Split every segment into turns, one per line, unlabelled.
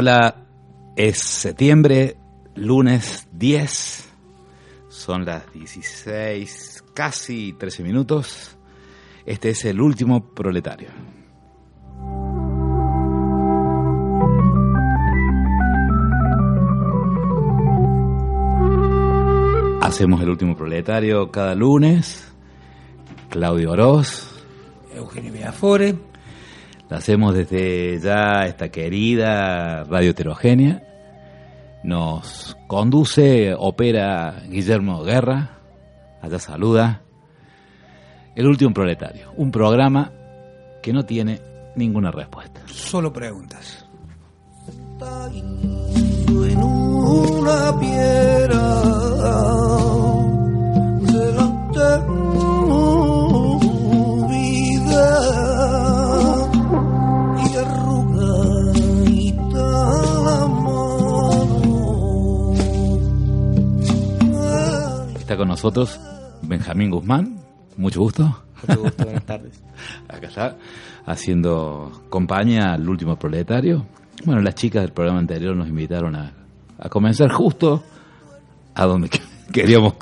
Hola, es septiembre, lunes 10, son las 16, casi 13 minutos. Este es el último proletario. Hacemos el último proletario cada lunes. Claudio Oroz.
Eugenio Villafore.
La hacemos desde ya esta querida radio heterogénea. Nos conduce, opera Guillermo Guerra. Allá saluda. El último proletario. Un programa que no tiene ninguna respuesta.
Solo preguntas.
en una piedra delante
con nosotros Benjamín Guzmán. Mucho gusto.
Mucho gusto, buenas tardes.
Acá está, haciendo compañía al último proletario. Bueno, las chicas del programa anterior nos invitaron a, a comenzar justo a donde que- queríamos.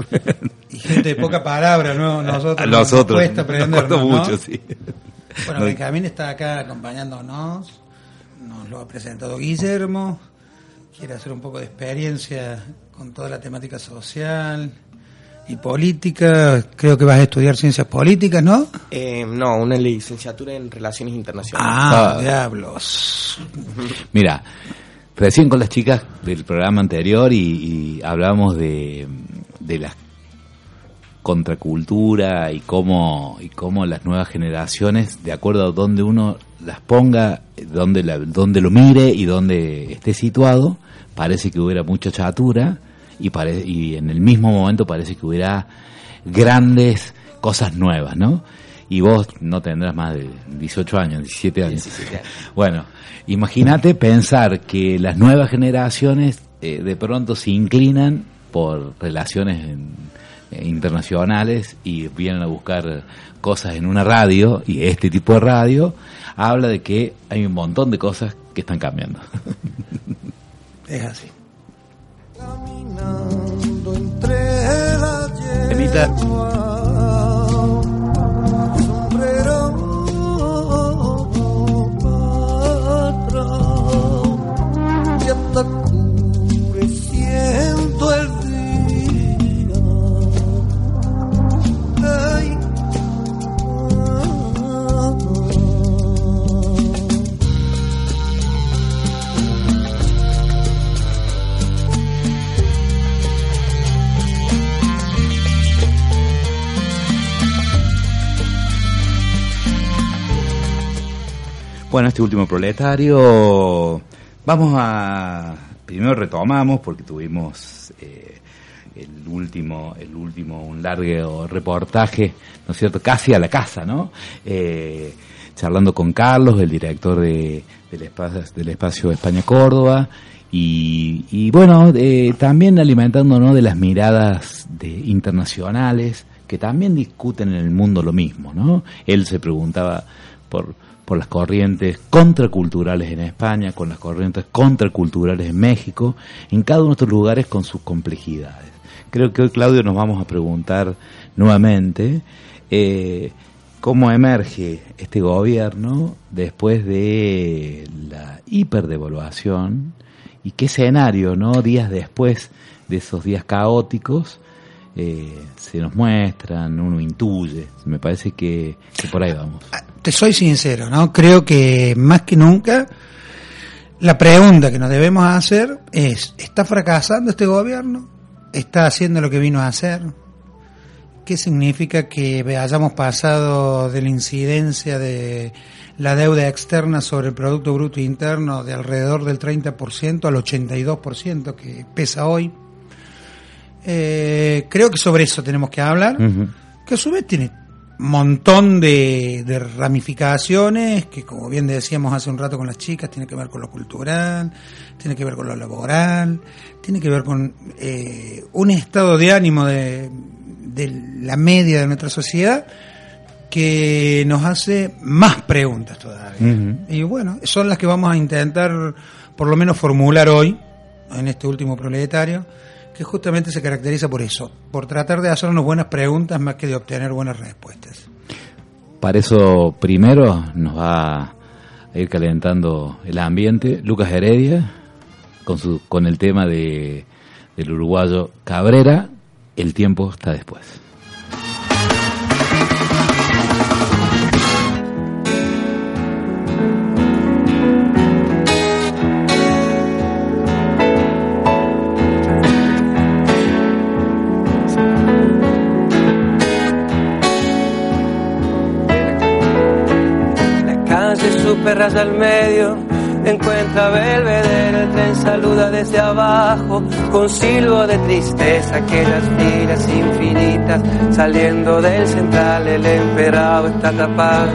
Y gente de poca palabra, ¿no? Nosotros.
a
nos
nosotros.
cuesta
nos
aprendernos,
costó
¿no?
mucho, sí.
Bueno,
No-
Benjamín está acá acompañándonos. Nos lo ha presentado Guillermo. Quiere hacer un poco de experiencia con toda la temática social y política. Creo que vas a estudiar ciencias políticas, ¿no?
Eh, no, una licenciatura en Relaciones Internacionales.
Ah,
Ah.
diablos.
Mira, recién con las chicas del programa anterior y, y hablábamos de, de la contracultura y cómo, y cómo las nuevas generaciones, de acuerdo a donde uno las ponga, donde, la, donde lo mire y donde esté situado, parece que hubiera mucha chatura y, pare- y en el mismo momento parece que hubiera grandes cosas nuevas, ¿no? Y vos no tendrás más de 18 años, 17 años.
17 años.
Bueno, imagínate pensar que las nuevas generaciones eh, de pronto se inclinan por relaciones en- eh, internacionales y vienen a buscar cosas en una radio y este tipo de radio habla de que hay un montón de cosas que están cambiando.
Es así.
Caminando
Bueno, este último proletario, vamos a, primero retomamos porque tuvimos eh, el último, el último, un largo reportaje, ¿no es cierto? Casi a la casa, ¿no? Eh, charlando con Carlos, el director de, del, espacio, del espacio España Córdoba, y, bueno, eh, también alimentándonos de las miradas de, internacionales que también discuten en el mundo lo mismo, ¿no? Él se preguntaba por, por las corrientes contraculturales en España, con las corrientes contraculturales en México, en cada uno de estos lugares con sus complejidades. Creo que hoy, Claudio, nos vamos a preguntar nuevamente eh, cómo emerge este gobierno después de la hiperdevaluación y qué escenario, ¿no? Días después de esos días caóticos, eh, se nos muestran, uno intuye. Me parece que, que por ahí vamos.
Te soy sincero, ¿no? Creo que más que nunca la pregunta que nos debemos hacer es, ¿está fracasando este gobierno? ¿Está haciendo lo que vino a hacer? ¿Qué significa que hayamos pasado de la incidencia de la deuda externa sobre el Producto Bruto Interno de alrededor del 30% al 82% que pesa hoy? Eh, creo que sobre eso tenemos que hablar, que a su vez tiene montón de, de ramificaciones, que como bien decíamos hace un rato con las chicas, tiene que ver con lo cultural, tiene que ver con lo laboral, tiene que ver con eh, un estado de ánimo de, de la media de nuestra sociedad que nos hace más preguntas todavía. Y bueno, son las que vamos a intentar por lo menos formular hoy, en este último proletario, que justamente se caracteriza por eso, por tratar de hacernos buenas preguntas más que de obtener buenas respuestas.
Para eso primero nos va a ir calentando el ambiente Lucas Heredia con, su, con el tema de, del uruguayo Cabrera, el tiempo está después.
Superras al medio, encuentra Belvedere, el tren saluda desde abajo, con silbo de tristeza, aquellas filas infinitas, saliendo del central, el emperado está tapado,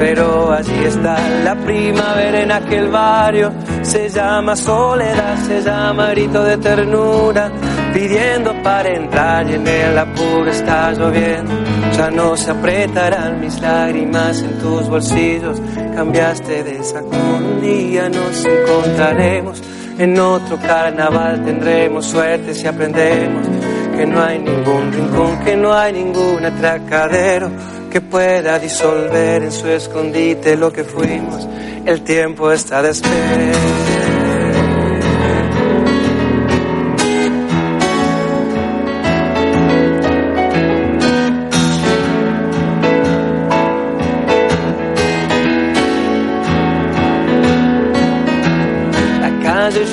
pero allí está la primavera en aquel barrio, se llama soledad, se llama grito de ternura, pidiendo para entrar y en el apuro está lloviendo. Ya no se apretarán mis lágrimas en tus bolsillos. Cambiaste de saco un día, nos encontraremos. En otro carnaval tendremos suerte si aprendemos que no hay ningún rincón, que no hay ningún atracadero que pueda disolver en su escondite lo que fuimos. El tiempo está de.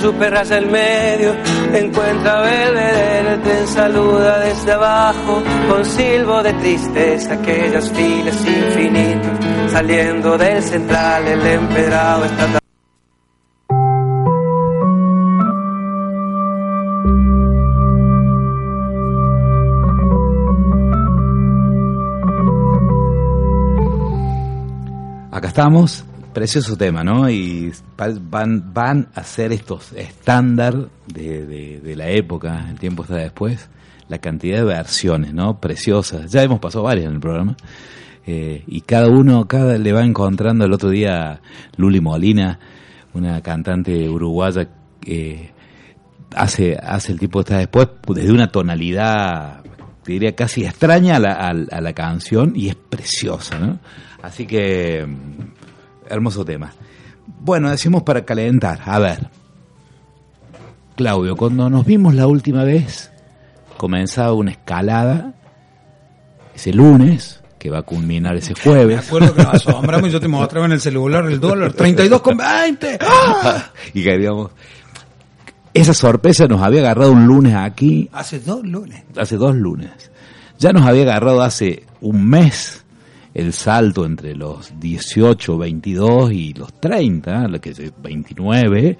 Superas el medio, encuentra Belvedere, el tren saluda desde abajo, con silbo de tristeza, aquellas filas infinitas, saliendo del central, el empedrado está.
Acá estamos, precioso tema, ¿no? Y van, van a ser estos estándar de, de- la época, el tiempo está después, la cantidad de versiones, ¿no? Preciosas. Ya hemos pasado varias en el programa. Eh, y cada uno, cada le va encontrando el otro día Luli Molina, una cantante uruguaya que hace, hace el tipo está después desde una tonalidad, te diría casi extraña a la, a- la canción y es preciosa, ¿no? Así que, hermoso tema. Bueno, decimos para calentar, a ver. Claudio, cuando nos vimos la última vez, comenzaba una escalada ese lunes, que va a culminar ese
Me
jueves.
acuerdo que nos asombramos y yo te mostraba en el celular el dólar 32,20. ¡Ah!
y que digamos, esa sorpresa nos había agarrado un lunes aquí,
Hace dos lunes.
hace dos lunes. Ya nos había agarrado hace un mes el salto entre los 18, 22 y los 30, lo que es 29,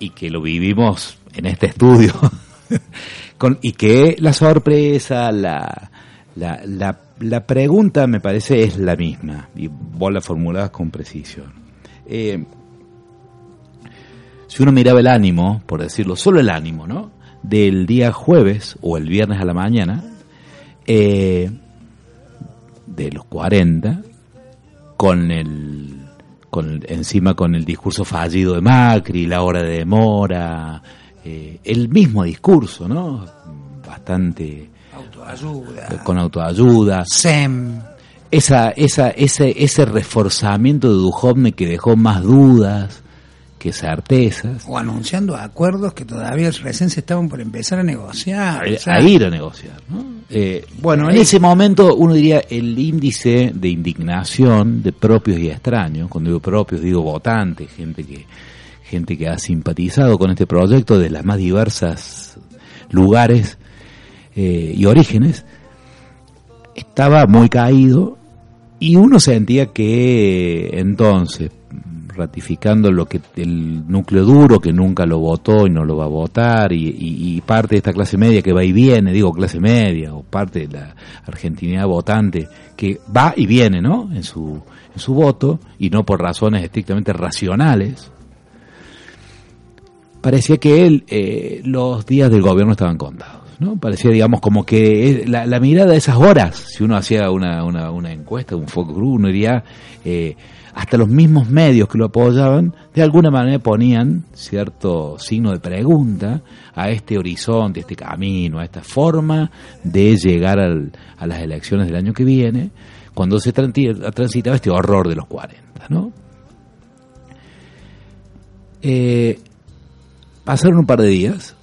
y que lo vivimos en este estudio. Con, y que la sorpresa, la, la, la, la pregunta me parece es la misma, y vos la formulabas con precisión. Eh, si uno miraba el ánimo, por decirlo, solo el ánimo, ¿no? Del día jueves o el viernes a la mañana, eh, de los 40, con el, con, encima con el discurso fallido de Macri, la hora de demora, eh, el mismo discurso, ¿no? Bastante
Autoayuda.
con autoayuda,
SEM.
esa, esa, ese, ese reforzamiento de Duhovne que dejó más dudas que certezas,
O anunciando acuerdos que todavía recién se estaban por empezar a negociar.
a,
o sea,
a ir a negociar. ¿no? Eh, bueno, en ese momento uno diría el índice de indignación de propios y extraños, cuando digo propios digo votantes, gente que, gente que ha simpatizado con este proyecto de las más diversas lugares eh, y orígenes, estaba muy caído y uno sentía que entonces, ratificando lo que el núcleo duro que nunca lo votó y no lo va a votar y, parte de esta clase media que va y viene, digo clase media o parte de la argentinidad votante que va y viene, ¿no? En su en su voto y no por razones estrictamente racionales. Parecía que él eh, los días del gobierno estaban contados. ¿no? Parecía, digamos, como que la, la mirada de esas horas, si uno hacía una, una, una encuesta, un focus group, uno diría, eh, hasta los mismos medios que lo apoyaban, de alguna manera ponían cierto signo de pregunta a este horizonte, a este camino, a esta forma de llegar al- a las elecciones del año que viene, cuando se transitaba este horror de los 40, ¿no? Eh, pasaron un par de días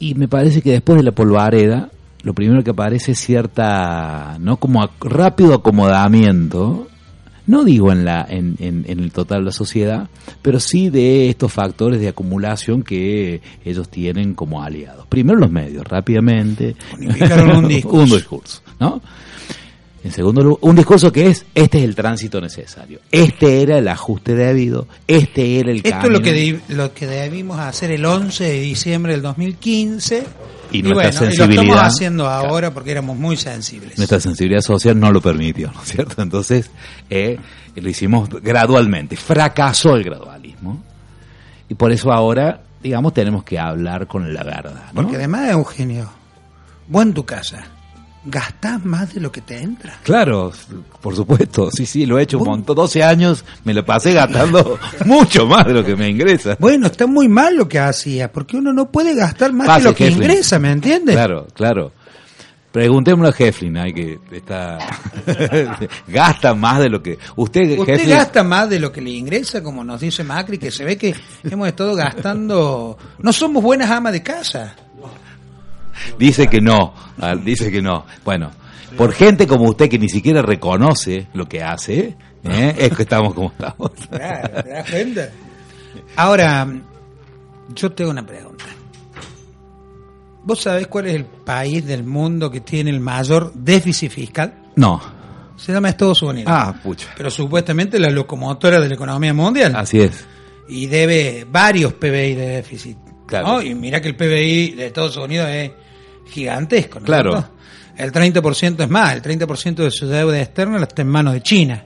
y me parece que después de la polvareda, lo primero que aparece es cierta, ¿no? Como rápido acomodamiento, no digo en, la, en, en, en el total de la sociedad, pero sí de estos factores de acumulación que ellos tienen como aliados. Primero los medios, rápidamente.
Unificaron un discurso.
un discurso, ¿no? En segundo lugar, un discurso que es, este es el tránsito necesario, este era el ajuste debido, este era el
Esto es lo que, lo que debimos hacer el 11 de diciembre del 2015.
Y
Y,
nuestra
bueno, y lo
sensibilidad-
estamos haciendo ahora porque éramos muy sensibles.
Nuestra sensibilidad social no lo permitió, ¿no es cierto? Entonces, eh, lo hicimos gradualmente. Fracasó el gradualismo. Y por eso ahora, digamos, tenemos que hablar con la verdad. ¿no?
Porque además, Eugenio, vos en tu casa gastás más de lo que te entra.
Claro, por supuesto, sí, sí, lo he hecho un montón. 12 años me lo pasé gastando mucho más de lo que me ingresa.
Bueno, está muy mal lo que hacía, porque uno no puede gastar más
Pase,
de lo que
Heflin.
ingresa, ¿me entiendes?
Claro, claro. Preguntémosle a Heflin, hay que está gasta más de lo que usted,
Usted
Heflin,
gasta más de lo que le ingresa, como nos dice Macri, que se ve que hemos estado gastando. No somos buenas amas de casa.
Dice que no, ah, dice que no. Bueno, por gente como usted que ni siquiera reconoce lo que hace, ¿eh? es que estamos como estamos.
Claro, ¿te das cuenta? Ahora, yo tengo una pregunta. ¿Vos sabés cuál es el país del mundo que tiene el mayor déficit fiscal?
No.
Se llama Estados Unidos.
Ah, pucha.
Pero supuestamente la locomotora de la economía mundial.
Así es.
y debe varios PBI de déficit.
Claro.
¿no? Y mira que el PBI de Estados Unidos es gigantesco. ¿no
Claro.
El 30% es más, el 30% de su deuda externa está en manos de China,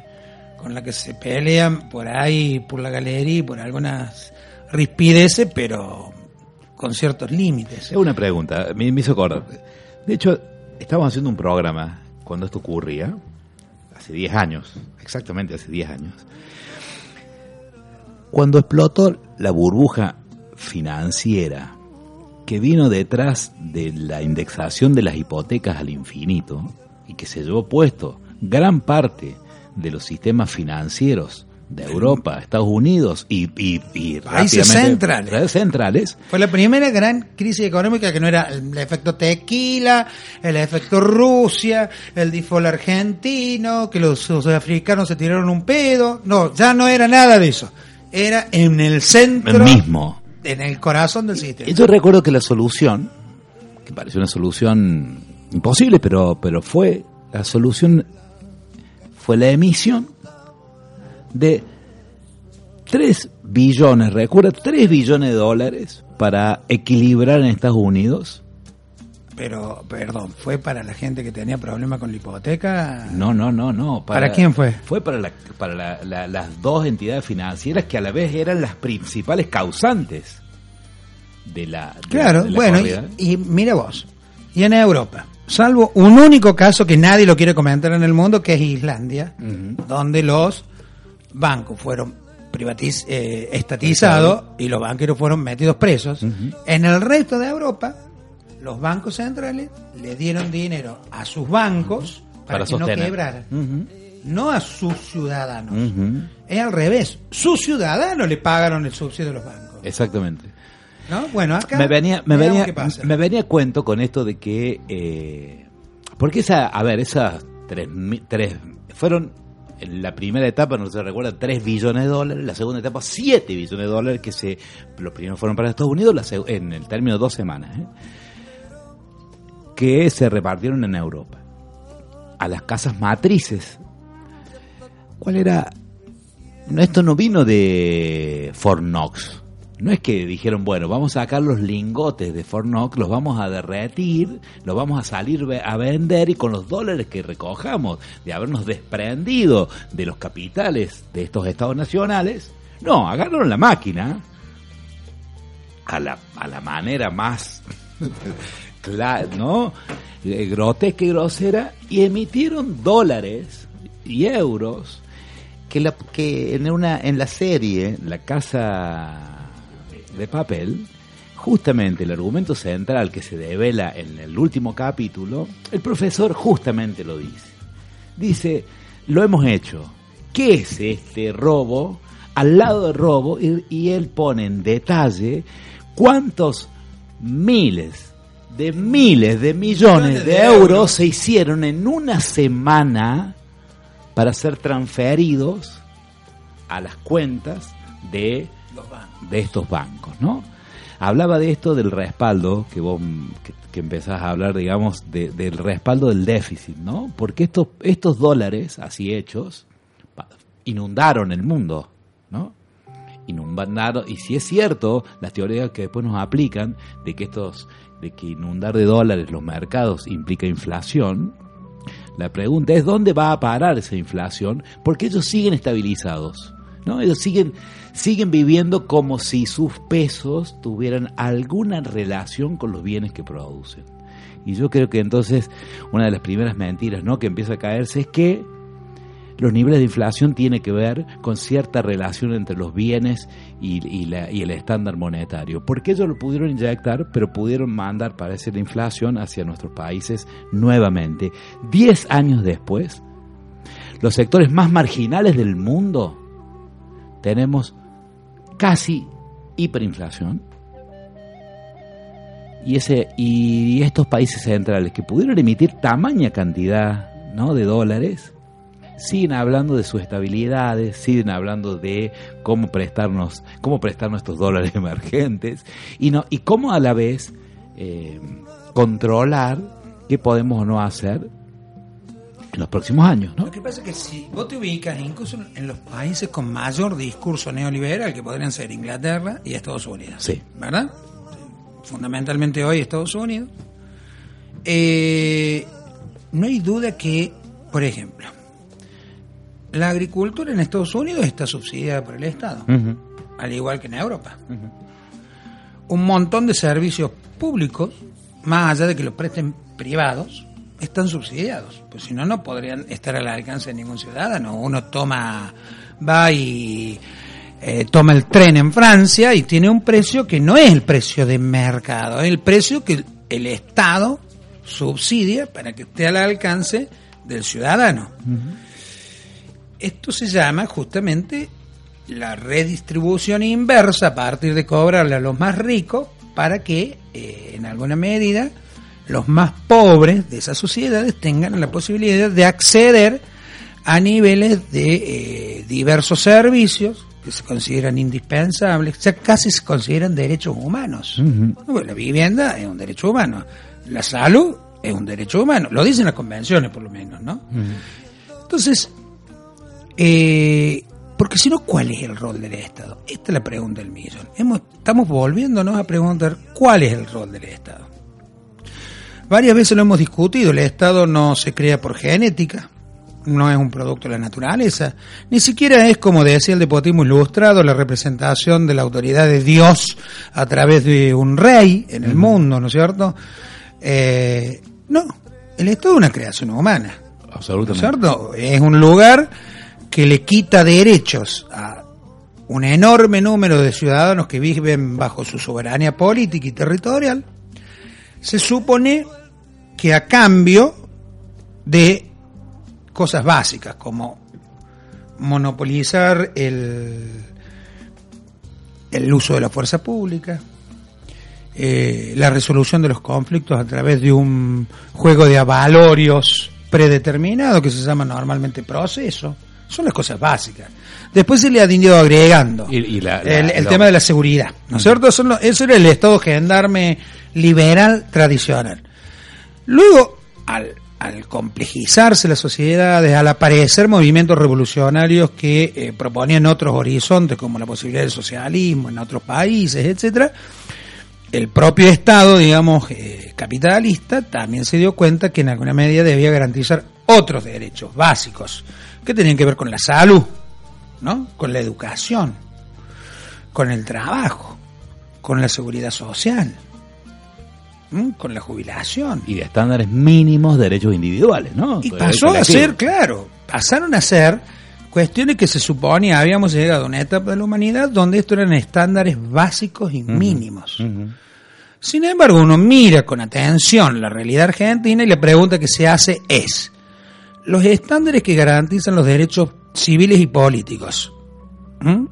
con la que se pelean por ahí, por la galería y por algunas rispideces, pero con ciertos límites.
Es una pregunta, me, me hizo acordar. De hecho, estábamos haciendo un programa cuando esto ocurría, hace 10 años, exactamente hace 10 años. Cuando explotó la burbuja financiera que vino detrás de la indexación de las hipotecas al infinito y que se llevó puesto gran parte de los sistemas financieros de Europa, Estados Unidos y, y, y
Países centrales.
centrales,
Fue la primera gran crisis económica que no era el efecto tequila, el efecto Rusia, el default argentino, que los sudafricanos se tiraron un pedo. No, ya no era nada de eso. Era en el centro,
el mismo.
En el corazón del sistema.
Y Yo recuerdo que la solución, que pareció una solución imposible, pero, pero fue, la solución fue la emisión de 3 billones, recuerda, 3 billones de dólares para equilibrar en Estados Unidos.
Pero, perdón, ¿fue para la gente que tenía problemas con la hipoteca?
No, no, no, no.
¿Para quién fue?
Fue para, la- para la- la- las dos entidades financieras que a la vez eran las principales causantes de la. de la-
Claro,
de
bueno, y, y mira vos, y en Europa, salvo un único caso que nadie lo quiere comentar en el mundo, que es Islandia, donde los bancos fueron privatiz eh, estatizados y los banqueros fueron metidos presos. En el resto de Europa, los bancos centrales le dieron dinero a sus bancos para,
Para
que no quebraran. No a sus ciudadanos. Es al revés. Sus ciudadanos le pagaron el subsidio a los bancos.
Exactamente.
¿No? Bueno, acá
me venía me venía me venía a cuento con esto de que eh, porque esa a ver esas tres, tres fueron en la primera etapa no se recuerda 3 billones de dólares la segunda etapa 7 billones de dólares que se los primeros fueron para Estados Unidos la en el término de dos semanas ¿eh? Que se repartieron en Europa a las casas matrices ¿cuál era? No, esto no vino de Fort Knox. No es que dijeron, bueno, vamos a sacar los lingotes de Fort Knox, los vamos a derretir, los vamos a salir a vender y con los dólares que recojamos de habernos desprendido de los capitales de estos estados nacionales, no, agarraron la máquina a la, a la manera más cla- ¿no? Eh, grotesca y grosera y emitieron dólares y euros que, la, que en, una, en la serie, La Casa de Papel, justamente el argumento central que se devela en el último capítulo, el profesor justamente lo dice. Dice, lo hemos hecho. ¿Qué es este robo? Al lado del robo, y él pone en detalle cuántos miles de miles de millones de euros se hicieron en una semana para ser transferidos a las cuentas de, de estos bancos, ¿no? Hablaba de esto del respaldo, que vos que, que empezás a hablar, digamos, de- del respaldo del déficit, ¿no? Porque estos, estos dólares así hechos inundaron el mundo, ¿no? Inundaron, y si es cierto, las teorías que después nos aplican de que estos, de que inundar de dólares los mercados implica inflación, la pregunta es dónde va a parar esa inflación, porque ellos siguen estabilizados, ¿no? Ellos siguen, siguen viviendo como si sus pesos tuvieran alguna relación con los bienes que producen. Y yo creo que entonces una de las primeras mentiras, ¿no? que empieza a caerse es que los niveles de inflación tienen que ver con cierta relación entre los bienes y, la- y el estándar monetario. Porque ellos lo pudieron inyectar, pero pudieron mandar, parece, la inflación hacia nuestros países nuevamente. Diez años después, los sectores más marginales del mundo tenemos casi hiperinflación. Y, ese, y estos países centrales que pudieron emitir tamaña cantidad ¿no? de dólares, siguen hablando de sus estabilidades, siguen hablando de cómo prestarnos, cómo prestar nuestros dólares emergentes y no y cómo a la vez eh, controlar qué podemos o no hacer en los próximos años, ¿no?
Lo que pasa es que si vos te ubicas incluso en los países con mayor discurso neoliberal, que podrían ser Inglaterra y Estados Unidos,
Sí.
¿verdad? Fundamentalmente hoy Estados Unidos. Eh, no hay duda que, por ejemplo, la agricultura en Estados Unidos está subsidiada por el Estado, al igual que en Europa. Un montón de servicios públicos, más allá de que los presten privados, están subsidiados. Pues si no, no podrían estar al alcance de ningún ciudadano. Uno toma, va y eh, toma el tren en Francia y tiene un precio que no es el precio de mercado, es el precio que el Estado subsidia para que esté al alcance del ciudadano. Esto se llama justamente la redistribución inversa a partir de cobrarle a los más ricos para que eh, en alguna medida los más pobres de esas sociedades tengan la posibilidad de acceder a niveles de eh, diversos servicios que se consideran indispensables, o sea, casi se consideran derechos humanos. Bueno, la vivienda es un derecho humano, la salud es un derecho humano, lo dicen las convenciones por lo menos, ¿no? Entonces, eh, porque si no, ¿cuál es el rol del Estado? Esta es la pregunta del millón. Hemos, estamos volviéndonos a preguntar cuál es el rol del Estado. Varias veces lo hemos discutido, el Estado no se crea por genética, no es un producto de la naturaleza, ni siquiera es, como decía el despotismo ilustrado, la representación de la autoridad de Dios a través de un rey en el mundo, ¿no es cierto? Eh, no, el Estado es una creación humana. ¿No es
Absolutamente.
cierto? Es un lugar que le quita derechos a un enorme número de ciudadanos que viven bajo su soberanía política y territorial. Se supone que a cambio de cosas básicas como monopolizar el, el uso de la fuerza pública, eh, la resolución de los conflictos a través de un juego de avalorios predeterminado que se llama normalmente proceso. Son las cosas básicas. Después se le ha ido agregando
Y- y la- la-
el, tema de la seguridad, ¿no es cierto? Eso, no- eso era el Estado gendarme liberal tradicional. Luego, al, al complejizarse las sociedades, al aparecer movimientos revolucionarios que eh, proponían otros horizontes, como la posibilidad del socialismo en otros países, etcétera, el propio Estado, digamos, eh, capitalista, también se dio cuenta que en alguna medida debía garantizar otros derechos básicos, que tenían que ver con la salud, ¿no? Con la educación, con el trabajo, con la seguridad social, con la jubilación.
Y de estándares mínimos de derechos individuales, ¿no?
Y pasó a ser, claro, pasaron a ser Cuestiones que se suponía habíamos llegado a una etapa de la humanidad donde esto eran estándares básicos y mínimos. Sin embargo, uno mira con atención la realidad argentina y la pregunta que se hace es, los estándares que garantizan los derechos civiles y políticos. ¿Mm?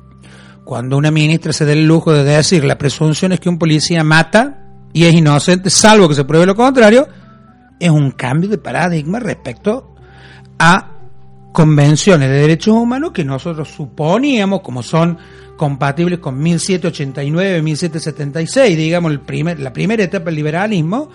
Cuando una ministra se da el lujo de decir la presunción es que un policía mata y es inocente, salvo que se pruebe lo contrario, es un cambio de paradigma respecto a convenciones de derechos humanos que nosotros suponíamos como son compatibles con 1789, 1776, digamos el primer, la primera etapa del liberalismo,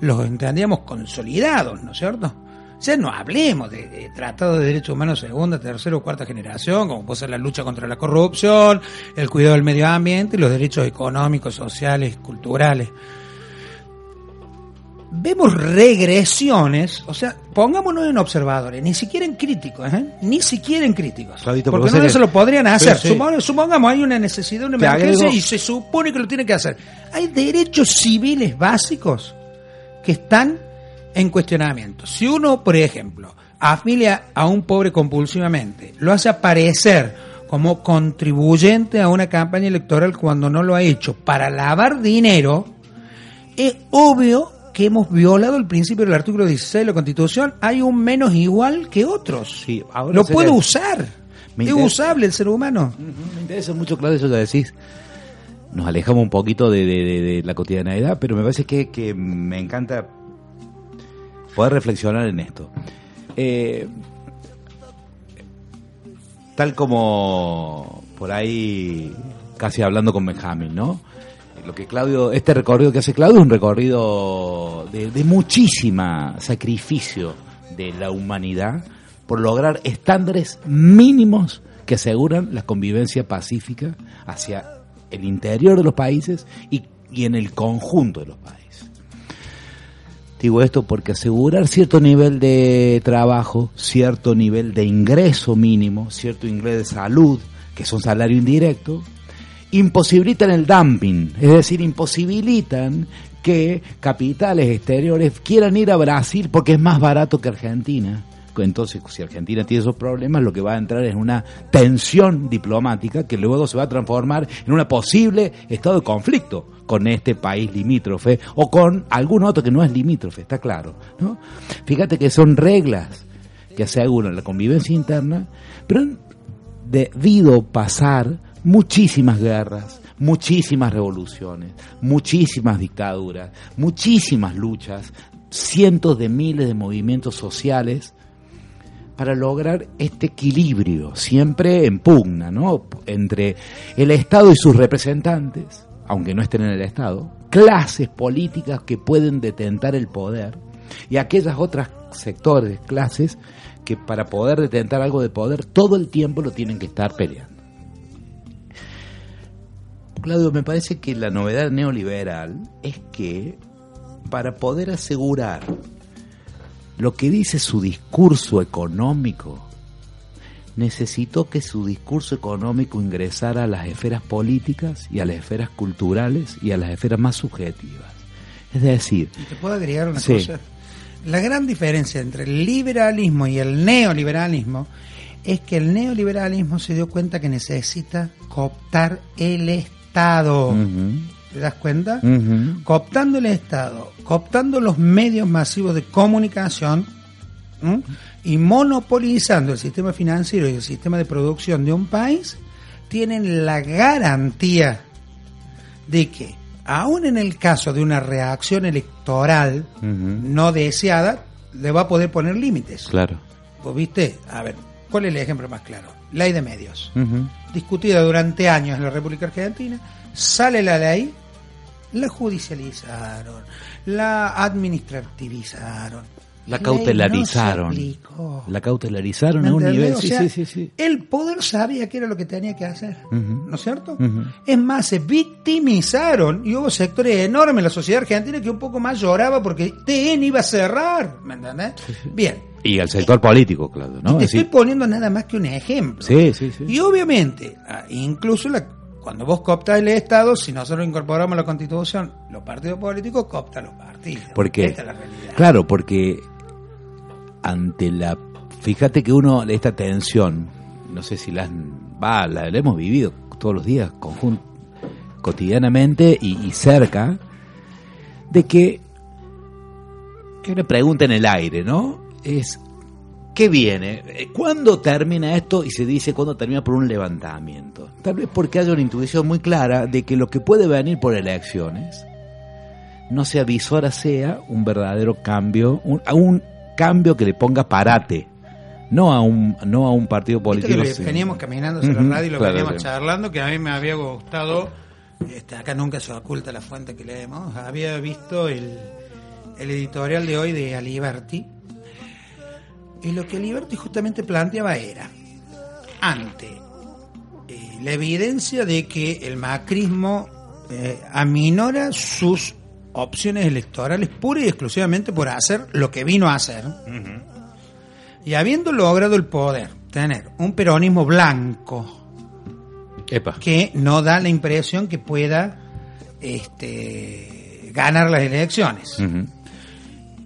los entendíamos consolidados, ¿no es cierto? O sea, no hablemos de, de tratado de derechos humanos segunda, tercera o cuarta generación, como puede ser la lucha contra la corrupción, el cuidado del medio ambiente y los derechos económicos, sociales, culturales vemos regresiones, o sea, pongámonos en observadores, ni siquiera en críticos, ¿eh? ni siquiera en críticos, porque no se lo podrían hacer.
Sí.
Supongamos, supongamos, hay una necesidad, una emergencia
agrego-
y se supone que lo tiene que hacer. Hay derechos civiles básicos que están en cuestionamiento. Si uno, por ejemplo, afilia a un pobre compulsivamente, lo hace aparecer como contribuyente a una campaña electoral cuando no lo ha hecho para lavar dinero, es obvio que hemos violado el principio del artículo 16 de la Constitución. Hay un menos igual que otros.
Sí, ahora
lo puedo usar.
Me
es
interesa-
usable el ser humano.
Me interesa mucho, Claudio, eso que decís. Nos alejamos un poquito de, de- de- de la cotidianeidad, pero me parece que, que me encanta poder reflexionar en esto. Eh, tal como por ahí, casi hablando con Benjamín, ¿no? Lo que Claudio, este recorrido que hace Claudio es un recorrido de, de muchísima sacrificio de la humanidad por lograr estándares mínimos que aseguran la convivencia pacífica hacia el interior de los países y, y en el conjunto de los países. Digo esto porque asegurar cierto nivel de trabajo, cierto nivel de ingreso mínimo, cierto ingreso de salud, que es un salario indirecto, imposibilitan el dumping, es decir, imposibilitan que capitales exteriores quieran ir a Brasil porque es más barato que Argentina. Entonces, si Argentina tiene esos problemas, lo que va a entrar es una tensión diplomática que luego se va a transformar en un posible estado de conflicto con este país limítrofe o con algún otro que no es limítrofe, está claro. ¿no? Fíjate que son reglas que aseguran la convivencia interna, pero han debido pasar muchísimas guerras, muchísimas revoluciones, muchísimas dictaduras, muchísimas luchas, cientos de miles de movimientos sociales para lograr este equilibrio, siempre en pugna, ¿no? Entre el Estado y sus representantes, aunque no estén en el Estado, clases políticas que pueden detentar el poder, y aquellas otras sectores, clases, que para poder detentar algo de poder, todo el tiempo lo tienen que estar peleando. Claudio, me parece que la novedad neoliberal es que para poder asegurar lo que dice su discurso económico, necesitó que su discurso económico ingresara a las esferas políticas y a las esferas culturales y a las esferas más subjetivas. Es decir,
Y te puedo agregar una
Sí.
cosa. La gran diferencia entre el liberalismo y el neoliberalismo es que el neoliberalismo se dio cuenta que necesita cooptar el Estado. ¿Te das cuenta?
ujú,
Cooptando el Estado, cooptando los medios masivos de comunicación ¿m? y monopolizando el sistema financiero y el sistema de producción de un país, tienen la garantía de que, aun en el caso de una reacción electoral no deseada, le va a poder poner límites.
claro.
¿Vos viste? A ver, ¿cuál es el ejemplo más claro? Ley de medios discutida durante años en la República Argentina, sale la ley, la judicializaron, la administrativizaron.
La cautelarizaron.
no.
La cautelarizaron
¿Me
a un nivel.
O
Sí,
sea,
sí, sí, sí.
El poder sabía que era lo que tenía que hacer. ¿no es cierto? Es más, se victimizaron y hubo sectores enormes en la sociedad argentina que un poco más lloraba porque TN iba a cerrar, ¿me entendés? Bien,
Y el sector político, claro, ¿no?
y te estoy poniendo nada más que un ejemplo.
sí, sí, sí.
Y obviamente, ah, incluso la- cuando vos cooptás el Estado, si nosotros incorporamos la Constitución, los partidos políticos cooptan los partidos.
¿Por qué?
Esta es la realidad.
Claro, porque ante la... Fíjate que uno, esta tensión no sé si la, han- va, la, la hemos vivido todos los días, conjun- cotidianamente y, y cerca, de que hay una pregunta en el aire, ¿no? Es, ¿qué viene? Eh, ¿Cuándo termina esto? Y se dice cuándo termina por un levantamiento. Tal vez porque haya una intuición muy clara de que lo que puede venir por elecciones no se avisora sea un verdadero cambio, un, a un cambio que le ponga parate, no a un, no a un partido político.
que le-
sino-
veníamos caminando
Ujú,
la radio y lo
claro,
veníamos
sí.
charlando, que a mí me había gustado, este, acá nunca se oculta la fuente que leemos, había visto el, el editorial de hoy de Aliberti, y lo que Aliberti justamente planteaba era, ante eh, la evidencia de que el macrismo eh, aminora sus opciones electorales pura y exclusivamente por hacer lo que vino a hacer, y habiendo logrado el poder, tener un peronismo blanco
Epa.
que no da la impresión que pueda este, ganar las elecciones.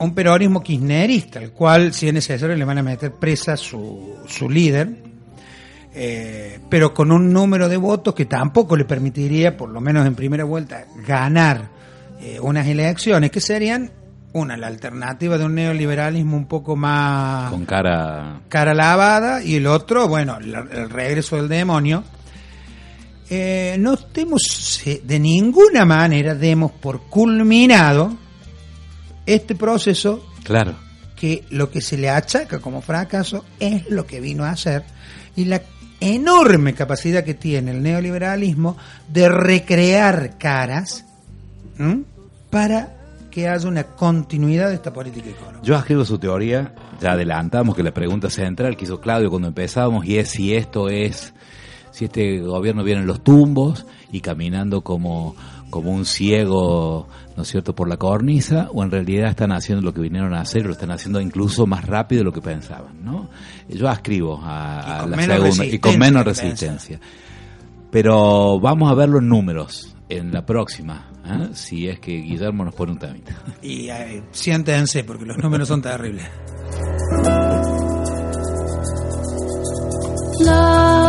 Un peronismo kirchnerista, el cual, si es necesario, le van a meter presa su, su líder, eh, pero con un número de votos que tampoco le permitiría, por lo menos en primera vuelta, ganar eh, unas elecciones que serían una, la alternativa de un neoliberalismo un poco más
Con cara...
cara lavada y el otro, bueno, la- el regreso del demonio. Eh, no eh, de ninguna manera demos por culminado este proceso
Claro.
que lo que se le achaca como fracaso es lo que vino a hacer y la enorme capacidad que tiene el neoliberalismo de recrear caras ¿m? para que haya una continuidad de esta política económica.
Yo escribo su teoría, ya adelantamos que la pregunta central que hizo Claudio cuando empezábamos y es si esto es, si este gobierno viene en los tumbos y caminando como, como un ciego, ¿no es cierto?, por la cornisa, o en realidad están haciendo lo que vinieron a hacer, lo están haciendo incluso más rápido de lo que pensaban, ¿no? Yo ascribo a, la segunda, y con menos resistencia. Pero vamos a ver los números en la próxima, ¿eh? si es que Guillermo nos pone un temita.
Y eh, siéntense porque los números son terribles.
La,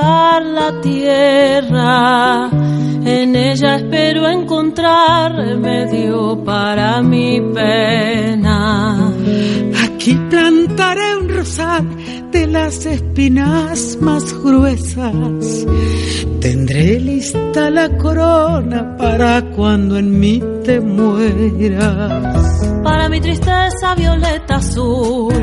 cultivar la tierra. En ella espero encontrar remedio para mi pena.
Aquí plantaré un rosal de las espinas más gruesas. Tendré lista la corona para cuando en mí te mueras.
Para mi tristeza violeta azul.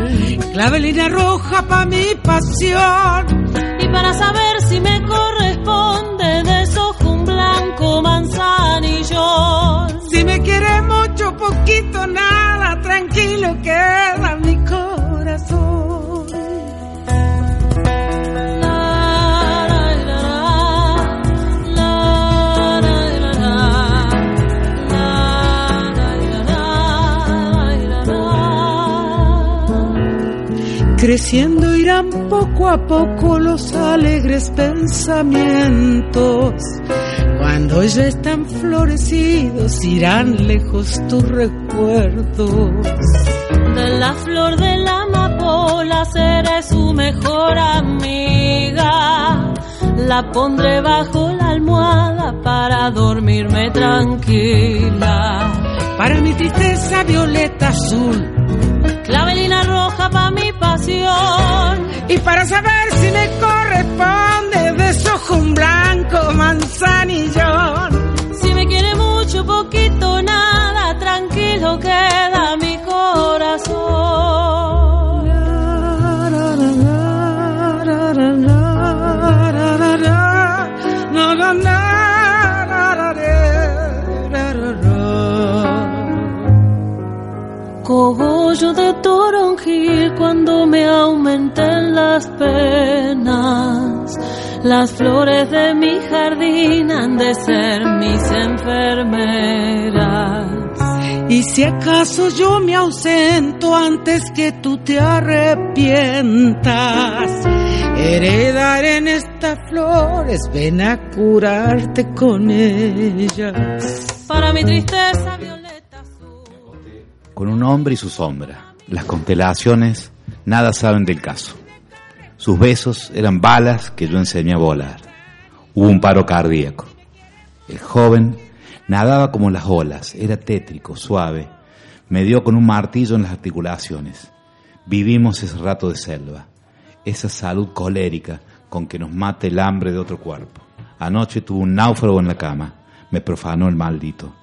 Clavelina roja pa' mi pasión.
Para saber si me corresponde deshojo un blanco manzanillón.
Si me quiere mucho, poquito, nada, tranquilo queda mi corazón. Creciendo irán poco a poco los alegres pensamientos. Cuando ya están florecidos irán lejos tus recuerdos.
De la flor de la amapola seré su mejor amiga. La pondré bajo la almohada para dormirme tranquila.
Para mi tristeza violeta azul.
Clavelina roja mi pasión.
Y para saber si me corresponde desojo un blanco manzanillón.
Si me quiere mucho, poquito, nada, tranquilo queda Cogollo de toronjil cuando me aumenten las penas. Las flores de mi jardín han de ser mis enfermeras.
Y si acaso yo me ausento antes que tú te arrepientas, heredaré en estas flores, ven a curarte con ellas.
Para mi tristeza violeta azul.
Con un hombre y su sombra. Las constelaciones nada saben del caso. Sus besos eran balas que yo enseñé a volar. Hubo un paro cardíaco. El joven nadaba como las olas, era tétrico, suave. Me dio con un martillo en las articulaciones. Vivimos ese rato de selva, esa salud colérica con que nos mata el hambre de otro cuerpo. Anoche tuve un náufrago en la cama, me profanó el maldito.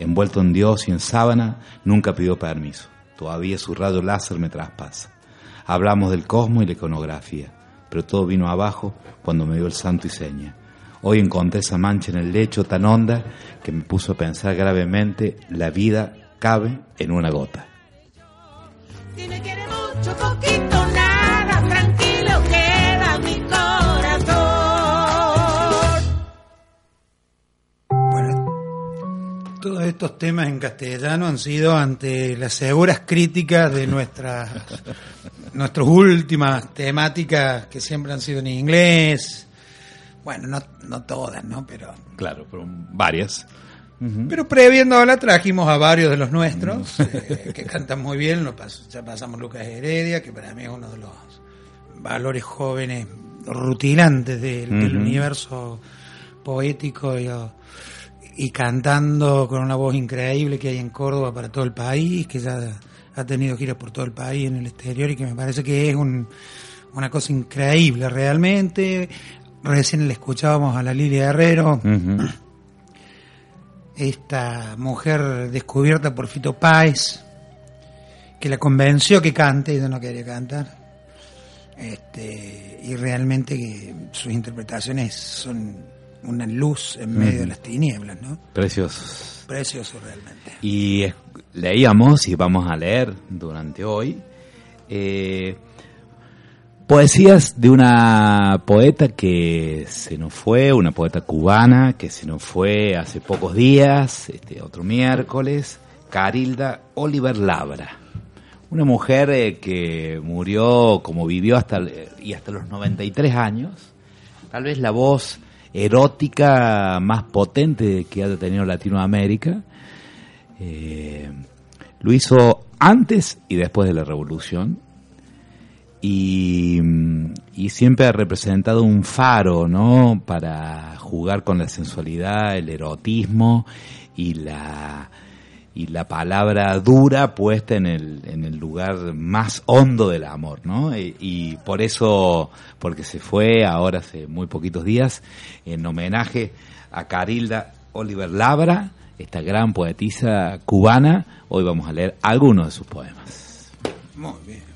Envuelto en Dios y en sábana, nunca pidió permiso. Todavía su rayo láser me traspasa. Hablamos del cosmos y la iconografía, pero todo vino abajo cuando me dio el santo y seña. Hoy encontré esa mancha en el lecho tan honda que me puso a pensar gravemente, la vida cabe en una gota.
Si me quiere mucho,
todos estos temas en castellano han sido ante las seguras críticas de nuestras nuestras últimas temáticas que siempre han sido en inglés. Bueno, no, no todas, ¿no? Pero,
Claro, pero varias.
pero previéndola trajimos a varios de los nuestros eh, que cantan muy bien. Lo pas- ya pasamos Lucas Heredia, que para mí es uno de los valores jóvenes rutilantes del, universo poético y, y cantando con una voz increíble que hay en Córdoba para todo el país, que ya ha tenido giras por todo el país en el exterior y que me parece que es un- una cosa increíble realmente. Recién le escuchábamos a la Lilia Herrero,
Ujú.
esta mujer descubierta por Fito Páez, que la convenció que cante, ella no quería cantar. Este, y realmente que sus interpretaciones son una luz en medio de las tinieblas, ¿no?
Preciosos.
Precioso realmente.
Y eh, leíamos y vamos a leer durante hoy eh, poesías de una poeta que se nos fue, una poeta cubana que se nos fue hace pocos días, este otro miércoles, Carilda Oliver Labra. Una mujer eh, que murió como vivió hasta el- y hasta los 93 años, tal vez la voz erótica más potente que haya tenido Latinoamérica. Eh, lo hizo antes y después de la revolución y, y siempre ha representado un faro, ¿no? Para jugar con la sensualidad, el erotismo y la y la palabra dura puesta en el, en el lugar más hondo del amor, ¿no? Y, y por eso, porque se fue ahora hace muy poquitos días, en homenaje a Carilda Oliver Labra, esta gran poetisa cubana, hoy vamos a leer algunos de sus poemas.
Muy bien.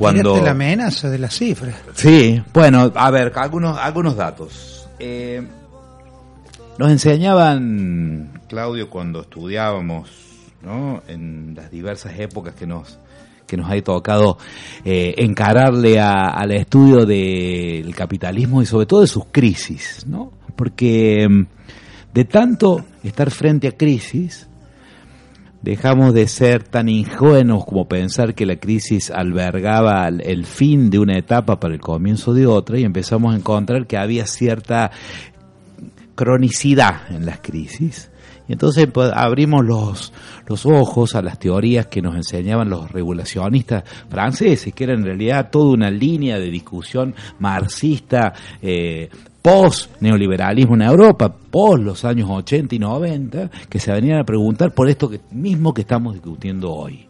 Cuando...
La amenaza de las cifras.
Sí, bueno, a ver, algunos, algunos datos. Eh, nos enseñaban, Claudio, cuando estudiábamos, ¿no? En las diversas épocas que nos que nos ha tocado eh, encararle a- al estudio del capitalismo y sobre todo de sus crisis, ¿no? Porque mm, de tanto estar frente a crisis, Dejamos de ser tan ingenuos como pensar que la crisis albergaba el- fin de una etapa para el comienzo de otra y empezamos a encontrar que había cierta cronicidad en las crisis. Y entonces pues, abrimos los, los ojos a las teorías que nos enseñaban los regulacionistas franceses, que era en realidad toda una línea de discusión marxista eh, post-neoliberalismo en Europa, post los años 80 y 90, que se venían a preguntar por esto mismo que estamos discutiendo hoy.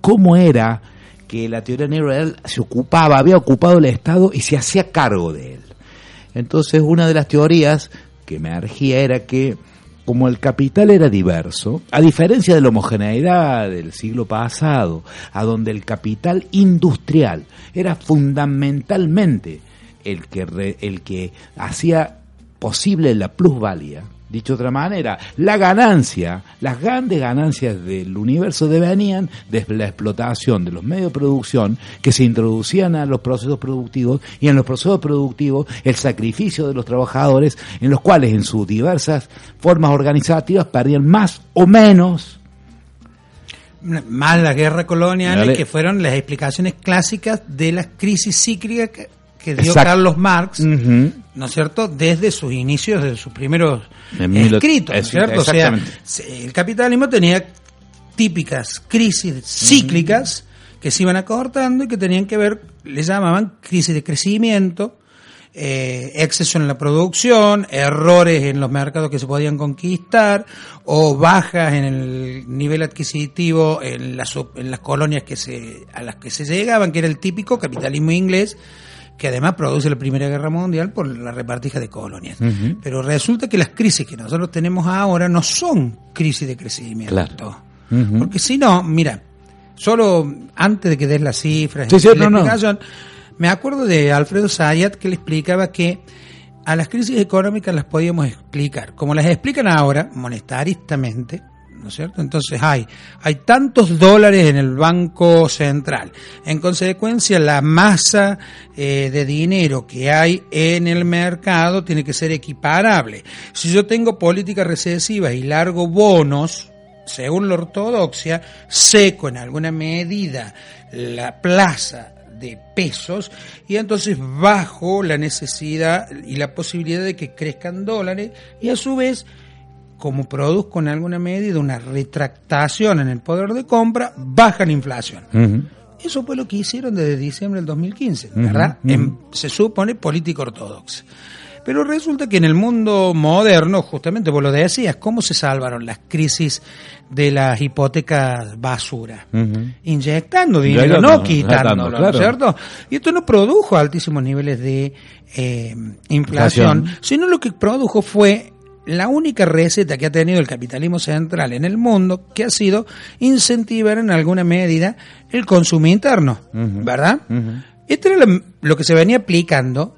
¿Cómo era que la teoría neoliberal se ocupaba, había ocupado el Estado y se hacía cargo de él? Entonces, una de las teorías que emergía era que como el capital era diverso, a diferencia de la homogeneidad del siglo pasado, a donde el capital industrial era fundamentalmente el que, re- el que hacía posible la plusvalía, Dicho de otra manera, la ganancia, las grandes ganancias del universo venían de la explotación de los medios de producción que se introducían a los procesos productivos y en los procesos productivos el sacrificio de los trabajadores en los cuales en sus diversas formas organizativas perdían más o menos
Más las guerras coloniales,
Dale.
que fueron las explicaciones clásicas de las crisis cíclicas que, dio
Exacto.
Carlos Marx. ¿no es cierto?, desde sus inicios, desde sus primeros escritos, ¿no es cierto? O sea, el capitalismo tenía típicas crisis cíclicas que se iban acortando y que tenían que ver, le llamaban crisis de crecimiento, eh, exceso en la producción, errores en los mercados que se podían conquistar o bajas en el nivel adquisitivo en las, en las colonias que se, a las que se llegaban, que era el típico capitalismo inglés que además produce la Primera Guerra Mundial por la repartija de colonias. Pero resulta que las crisis que nosotros tenemos ahora no son crisis de crecimiento.
Claro.
Porque si no, mira, solo antes de que des las cifras
Sí,
la
no,
me acuerdo de Alfredo Sayat que le explicaba que a las crisis económicas las podíamos explicar, como las explican ahora, monetaristamente, ¿no es cierto? Entonces hay, hay tantos dólares en el Banco Central. En consecuencia, la masa eh, de dinero que hay en el mercado tiene que ser equiparable. Si yo tengo políticas recesivas y largo bonos, según la ortodoxia, seco en alguna medida la plaza de pesos y entonces bajo la necesidad y la posibilidad de que crezcan dólares y a su vez como produzco en alguna medida una retractación en el poder de compra, baja la inflación. Eso fue lo que hicieron desde diciembre del 2015, ¿verdad? En- se supone política ortodoxa. Pero resulta que en el mundo moderno, justamente vos lo decías, ¿cómo se salvaron las crisis de las hipotecas basura? Inyectando dinero, no
inyectando,
quitándolo, ¿no
claro.
cierto? Y esto no produjo altísimos niveles de eh, inflación,
Inflación.
sino lo que produjo fue la única receta que ha tenido el capitalismo central en el mundo, que ha sido incentivar en alguna medida el consumo interno, ¿verdad? Esto era lo, lo que se venía aplicando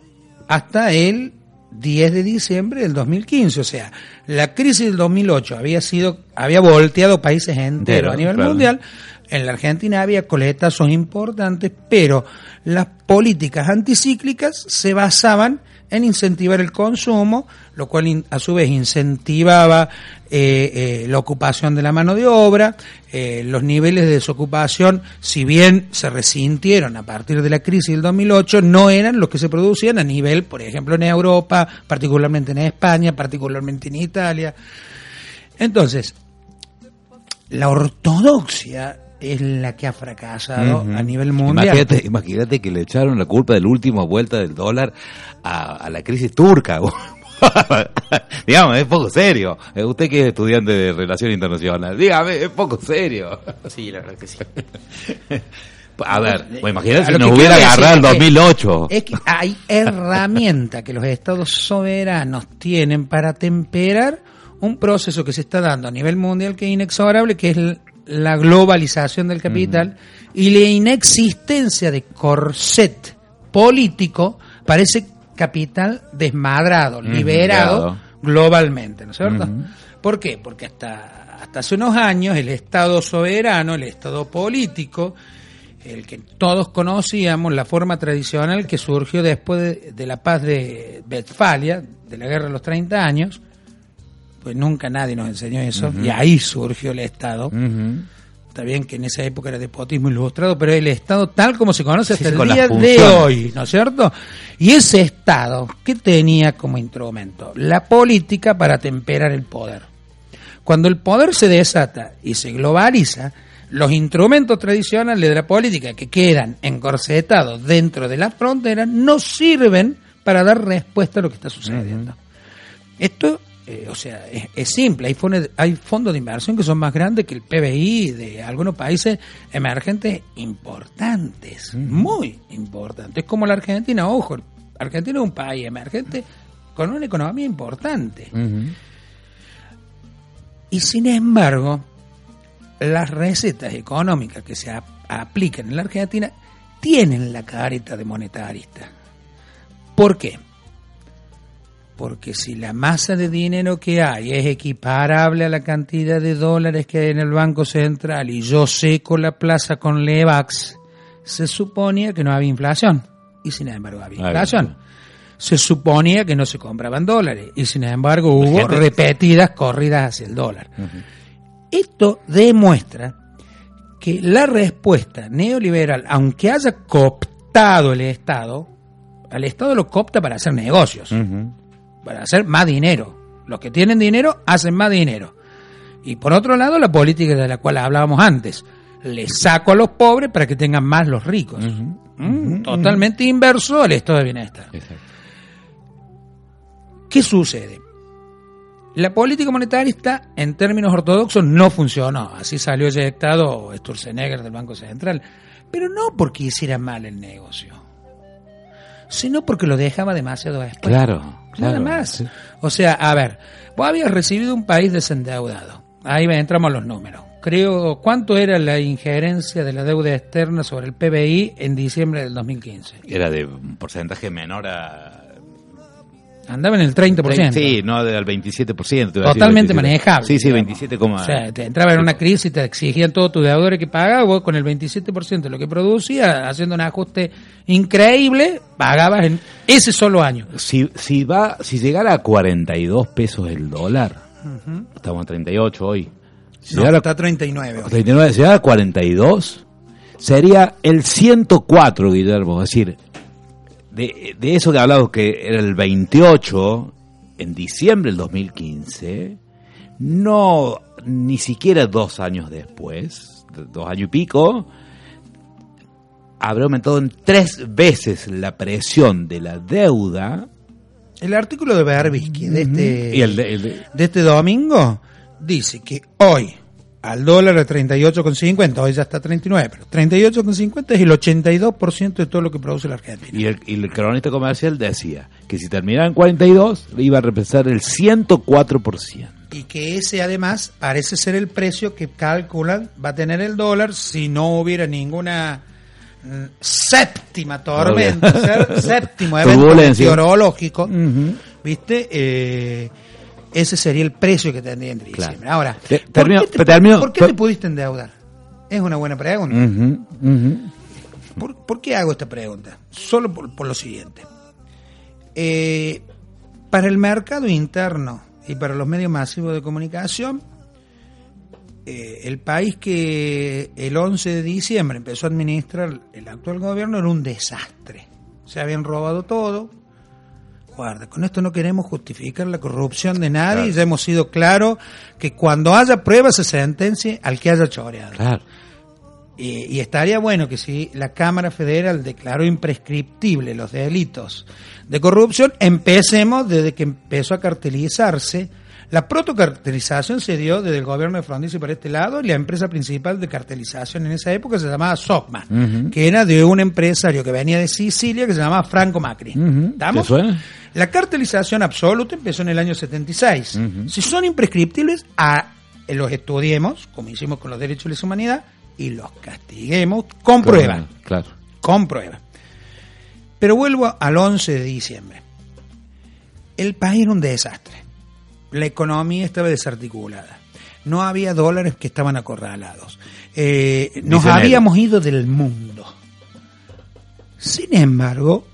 hasta el 10 de diciembre del 2015, o sea, la crisis del 2008 había sido, había volteado países enteros
Entero,
a nivel
claro.
mundial, en la Argentina había coletazos importantes, pero las políticas anticíclicas se basaban en incentivar el consumo, lo cual a su vez incentivaba eh, eh, la ocupación de la mano de obra, eh, los niveles de desocupación, si bien se resintieron a partir de la crisis del 2008, no eran los que se producían a nivel, por ejemplo, en Europa, particularmente en España, particularmente en Italia. Entonces, la ortodoxia es la que ha fracasado a nivel mundial.
Imagínate, imagínate que le echaron la culpa de la última vuelta del dólar a, a la crisis turca. Digamos, es poco serio. Eh, Usted que es estudiante de Relación Internacional, dígame, es poco serio.
Sí, la verdad que sí.
A ver, pues imagínate si nos hubiera agarrado el
es que-
2008.
Es que hay herramientas que los estados soberanos tienen para temperar un proceso que se está dando a nivel mundial que es inexorable, que es la globalización del capital y la inexistencia de corset político para ese capital desmadrado, liberado globalmente, ¿no es cierto? ¿Por qué? Porque hasta, hasta hace unos años el Estado soberano, el Estado político, el que todos conocíamos, la forma tradicional que surgió después de, de la paz de Westfalia, de la guerra de los 30 años, pues nunca nadie nos enseñó eso, y ahí surgió el Estado. Está bien que en esa época era despotismo ilustrado, pero el Estado tal como se conoce hasta
sí,
el día de hoy, ¿no es cierto? Y ese Estado, ¿qué tenía como instrumento? La política para temperar el poder. Cuando el poder se desata y se globaliza, los instrumentos tradicionales de la política que quedan encorsetados dentro de las fronteras no sirven para dar respuesta a lo que está sucediendo. Esto, eh, o sea, es, es simple. Hay fondos, hay fondos de inversión que son más grandes que el PBI de algunos países emergentes importantes, muy importantes, como la Argentina. Ojo, Argentina es un país emergente con una economía importante. Y sin embargo, las recetas económicas que se ap- aplican en la Argentina tienen la careta de monetarista. ¿Por qué? Porque si la masa de dinero que hay es equiparable a la cantidad de dólares que hay en el Banco Central y yo seco la plaza con Levax, se suponía que no había inflación. Y sin embargo había inflación. Se suponía que no se compraban dólares. Y sin embargo hubo
gente-
repetidas corridas hacia el dólar. Esto demuestra que la respuesta neoliberal, aunque haya cooptado el Estado, al Estado lo coopta para hacer negocios, para hacer más dinero. Los que tienen dinero hacen más dinero. Y por otro lado, la política de la cual hablábamos antes. Le saco a los pobres para que tengan más los ricos. Mm, Totalmente inverso al estado de bienestar.
Exacto.
¿Qué sucede? La política monetarista, en términos ortodoxos, no funcionó. Así salió eyectado Sturzenegger del Banco Central. Pero no porque hiciera mal el negocio, sino porque lo dejaba demasiado después.
Claro,
Nada
claro,
más.
sí.
O sea, a ver, vos habías recibido un país desendeudado. Ahí entramos a los números. Creo, ¿cuánto era la injerencia de la deuda externa sobre el PBI en diciembre del 2015?
Era de un porcentaje menor a...
Andaba en el 30%.
Sí, no del 27%. te iba a decir
Totalmente
27.
manejable.
Sí, sí,
digamos.
27, coma-
O sea, te entraba en una crisis, te exigían todo tu deudor que pagabas, vos con el 27% de lo que producía, haciendo un ajuste increíble, pagabas en ese solo año.
Si, si, va, si llegara a 42 pesos el dólar, estamos a 38 hoy. Si
No,
llegara
está a 39
a
hoy.
39, si llegara a 42, sería el 104, Guillermo. Es decir, de, de eso que hablamos que era el 28 en diciembre del 2015, no ni siquiera dos años después, dos años y pico, habrá aumentado en tres veces la presión de la deuda.
El artículo de Berbisky de este,
y el de- el de-
de este domingo dice que hoy al dólar a 38,50, hoy ya está a 39, pero 38,50 es el 82% de todo lo que produce la Argentina.
y el, y el cronista comercial decía que si terminaba en 42 iba a representar el 104%.
Y que ese además parece ser el precio que calculan va a tener el dólar si no hubiera ninguna mm, séptima tormenta, séptimo evento meteorológico, ¿viste? Eh, ese sería el precio que tendría
Claro.
diciembre. Ahora,
Te-
¿por
termino-
qué, te,
termino-
por qué
per-
te pudiste endeudar? Es una buena pregunta. ¿Por, por qué hago esta pregunta? Solo por, por lo siguiente. Eh, para el mercado interno y para los medios masivos de comunicación, eh, el país que el 11 de diciembre empezó a administrar el actual gobierno era un desastre. Se habían robado todo. Guarda, con esto no queremos justificar la corrupción de nadie.
Claro.
Ya hemos sido claros que cuando haya pruebas se sentencie al que haya choreado.
Claro.
Y, y estaría bueno que si la Cámara Federal declaró imprescriptible los delitos de corrupción, empecemos desde que empezó a cartelizarse. La protocartelización se dio desde el gobierno de Frondizi por este lado y la empresa principal de cartelización en esa época se llamaba Socma, que era de un empresario que venía de Sicilia que se llamaba Franco Macri.
Ujú.
¿Estamos?
¿Te suena?
La cartelización absoluta empezó en el año 76. Si son imprescriptibles, a, los estudiemos, como hicimos con los derechos y la humanidad, y los castiguemos con prueba.
Claro.
Con prueba. Pero vuelvo al 11 de diciembre. El país era un desastre. La economía estaba desarticulada. No había dólares que estaban acorralados. Eh, nos habíamos ido del mundo. Sin embargo,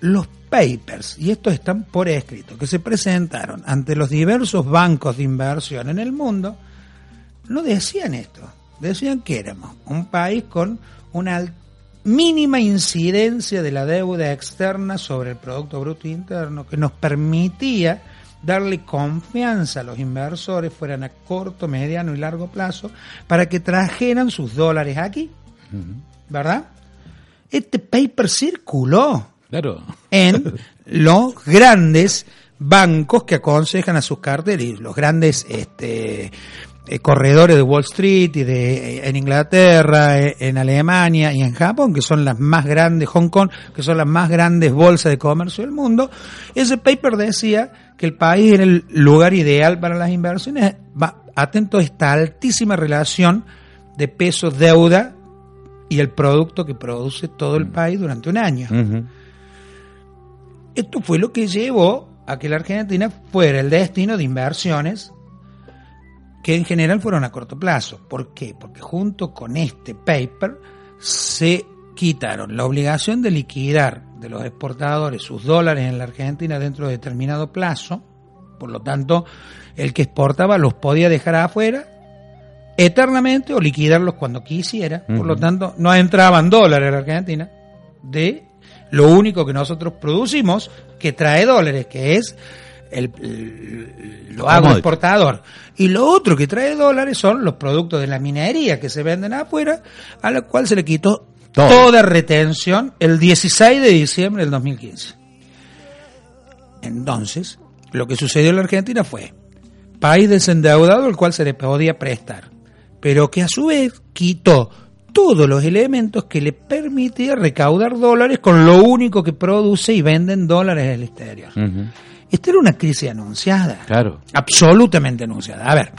los papers, y estos están por escrito, que se presentaron ante los diversos bancos de inversión en el mundo, no decían esto. Decían que éramos un país con una mínima incidencia de la deuda externa sobre el Producto Bruto Interno, que nos permitía darle confianza a los inversores, fueran a corto, mediano y largo plazo, para que trajeran sus dólares aquí. ¿Verdad? Este paper circuló
Claro.
en los grandes bancos que aconsejan a sus carteles, los grandes este, eh, corredores de Wall Street y de eh, en Inglaterra, eh, en Alemania y en Japón, que son las más grandes, Hong Kong, que son las más grandes bolsas de comercio del mundo. Ese paper decía que el país era el lugar ideal para las inversiones, va atento a esta altísima relación de peso deuda y el producto que produce todo el país durante un año.
Ujú.
Esto fue lo que llevó a que la Argentina fuera el destino de inversiones que en general fueron a corto plazo. ¿Por qué? Porque junto con este paper se quitaron la obligación de liquidar de los exportadores sus dólares en la Argentina dentro de determinado plazo. Por lo tanto, el que exportaba los podía dejar afuera eternamente o liquidarlos cuando quisiera. Por lo tanto, no entraban dólares a la Argentina de lo único que nosotros producimos que trae dólares, que es el, el- lo agroexportador. Y lo otro que trae dólares son los productos de la minería que se venden afuera, a la cual se le quitó
Todo.
toda retención el 16 de diciembre del 2015. Entonces, lo que sucedió en la Argentina fue país desendeudado al cual se le podía prestar, pero que a su vez quitó todos los elementos que le permitía recaudar dólares con lo único que produce y vende en dólares en el exterior. Esta era una crisis anunciada.
Claro.
Absolutamente anunciada. A ver,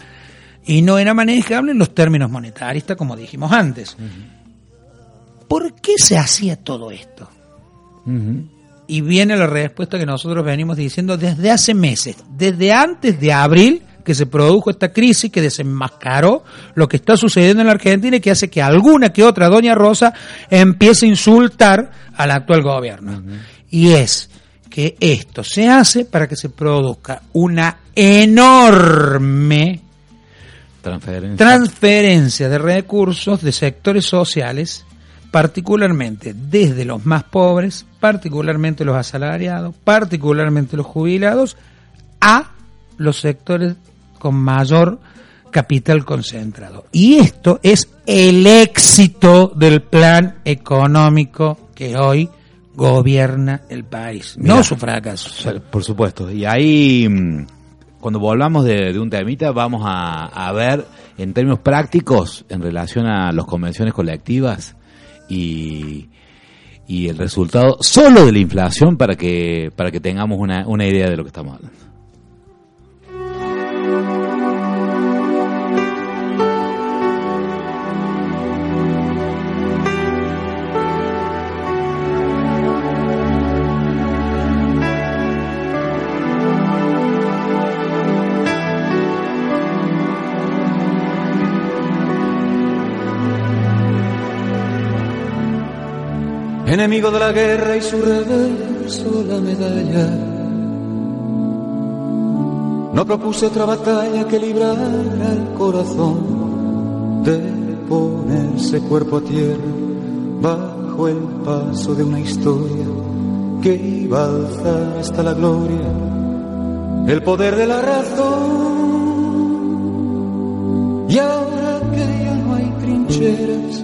y no era manejable en los términos monetaristas como dijimos antes. ¿Por qué se hacía todo esto? Y viene la respuesta que nosotros venimos diciendo desde hace meses, desde antes de abril que se produjo esta crisis que desenmascaró lo que está sucediendo en la Argentina y que hace que alguna que otra doña Rosa empiece a insultar al actual gobierno. Y es que esto se hace para que se produzca una enorme
Transferencia.
transferencia de recursos de sectores sociales, particularmente desde los más pobres, particularmente los asalariados, particularmente los jubilados, a los sectores con mayor capital concentrado. Y esto es el éxito del plan económico que hoy gobierna el país,
Mirá.
no su fracaso.
Por- supuesto. Y ahí, mm, cuando volvamos de, de un temita, vamos a, a ver en términos prácticos en relación a las convenciones colectivas y, y el resultado solo de la inflación para que, para que tengamos una, una idea de lo que estamos hablando.
Enemigo de la guerra y su reverso la medalla. No propuse otra batalla que librar al corazón de ponerse cuerpo a tierra bajo el paso de una historia que iba a hasta la gloria el poder de la razón. Y ahora que ya no hay trincheras,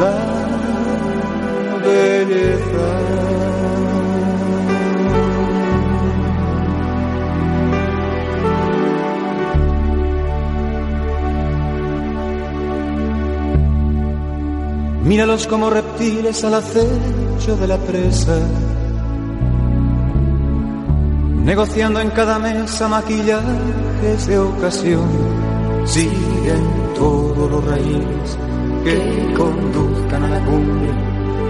la belleza. Míralos como reptiles al acecho de la presa, negociando en cada mesa maquillajes de ocasión siguen todos los raíles que conduzcan a la cumbre,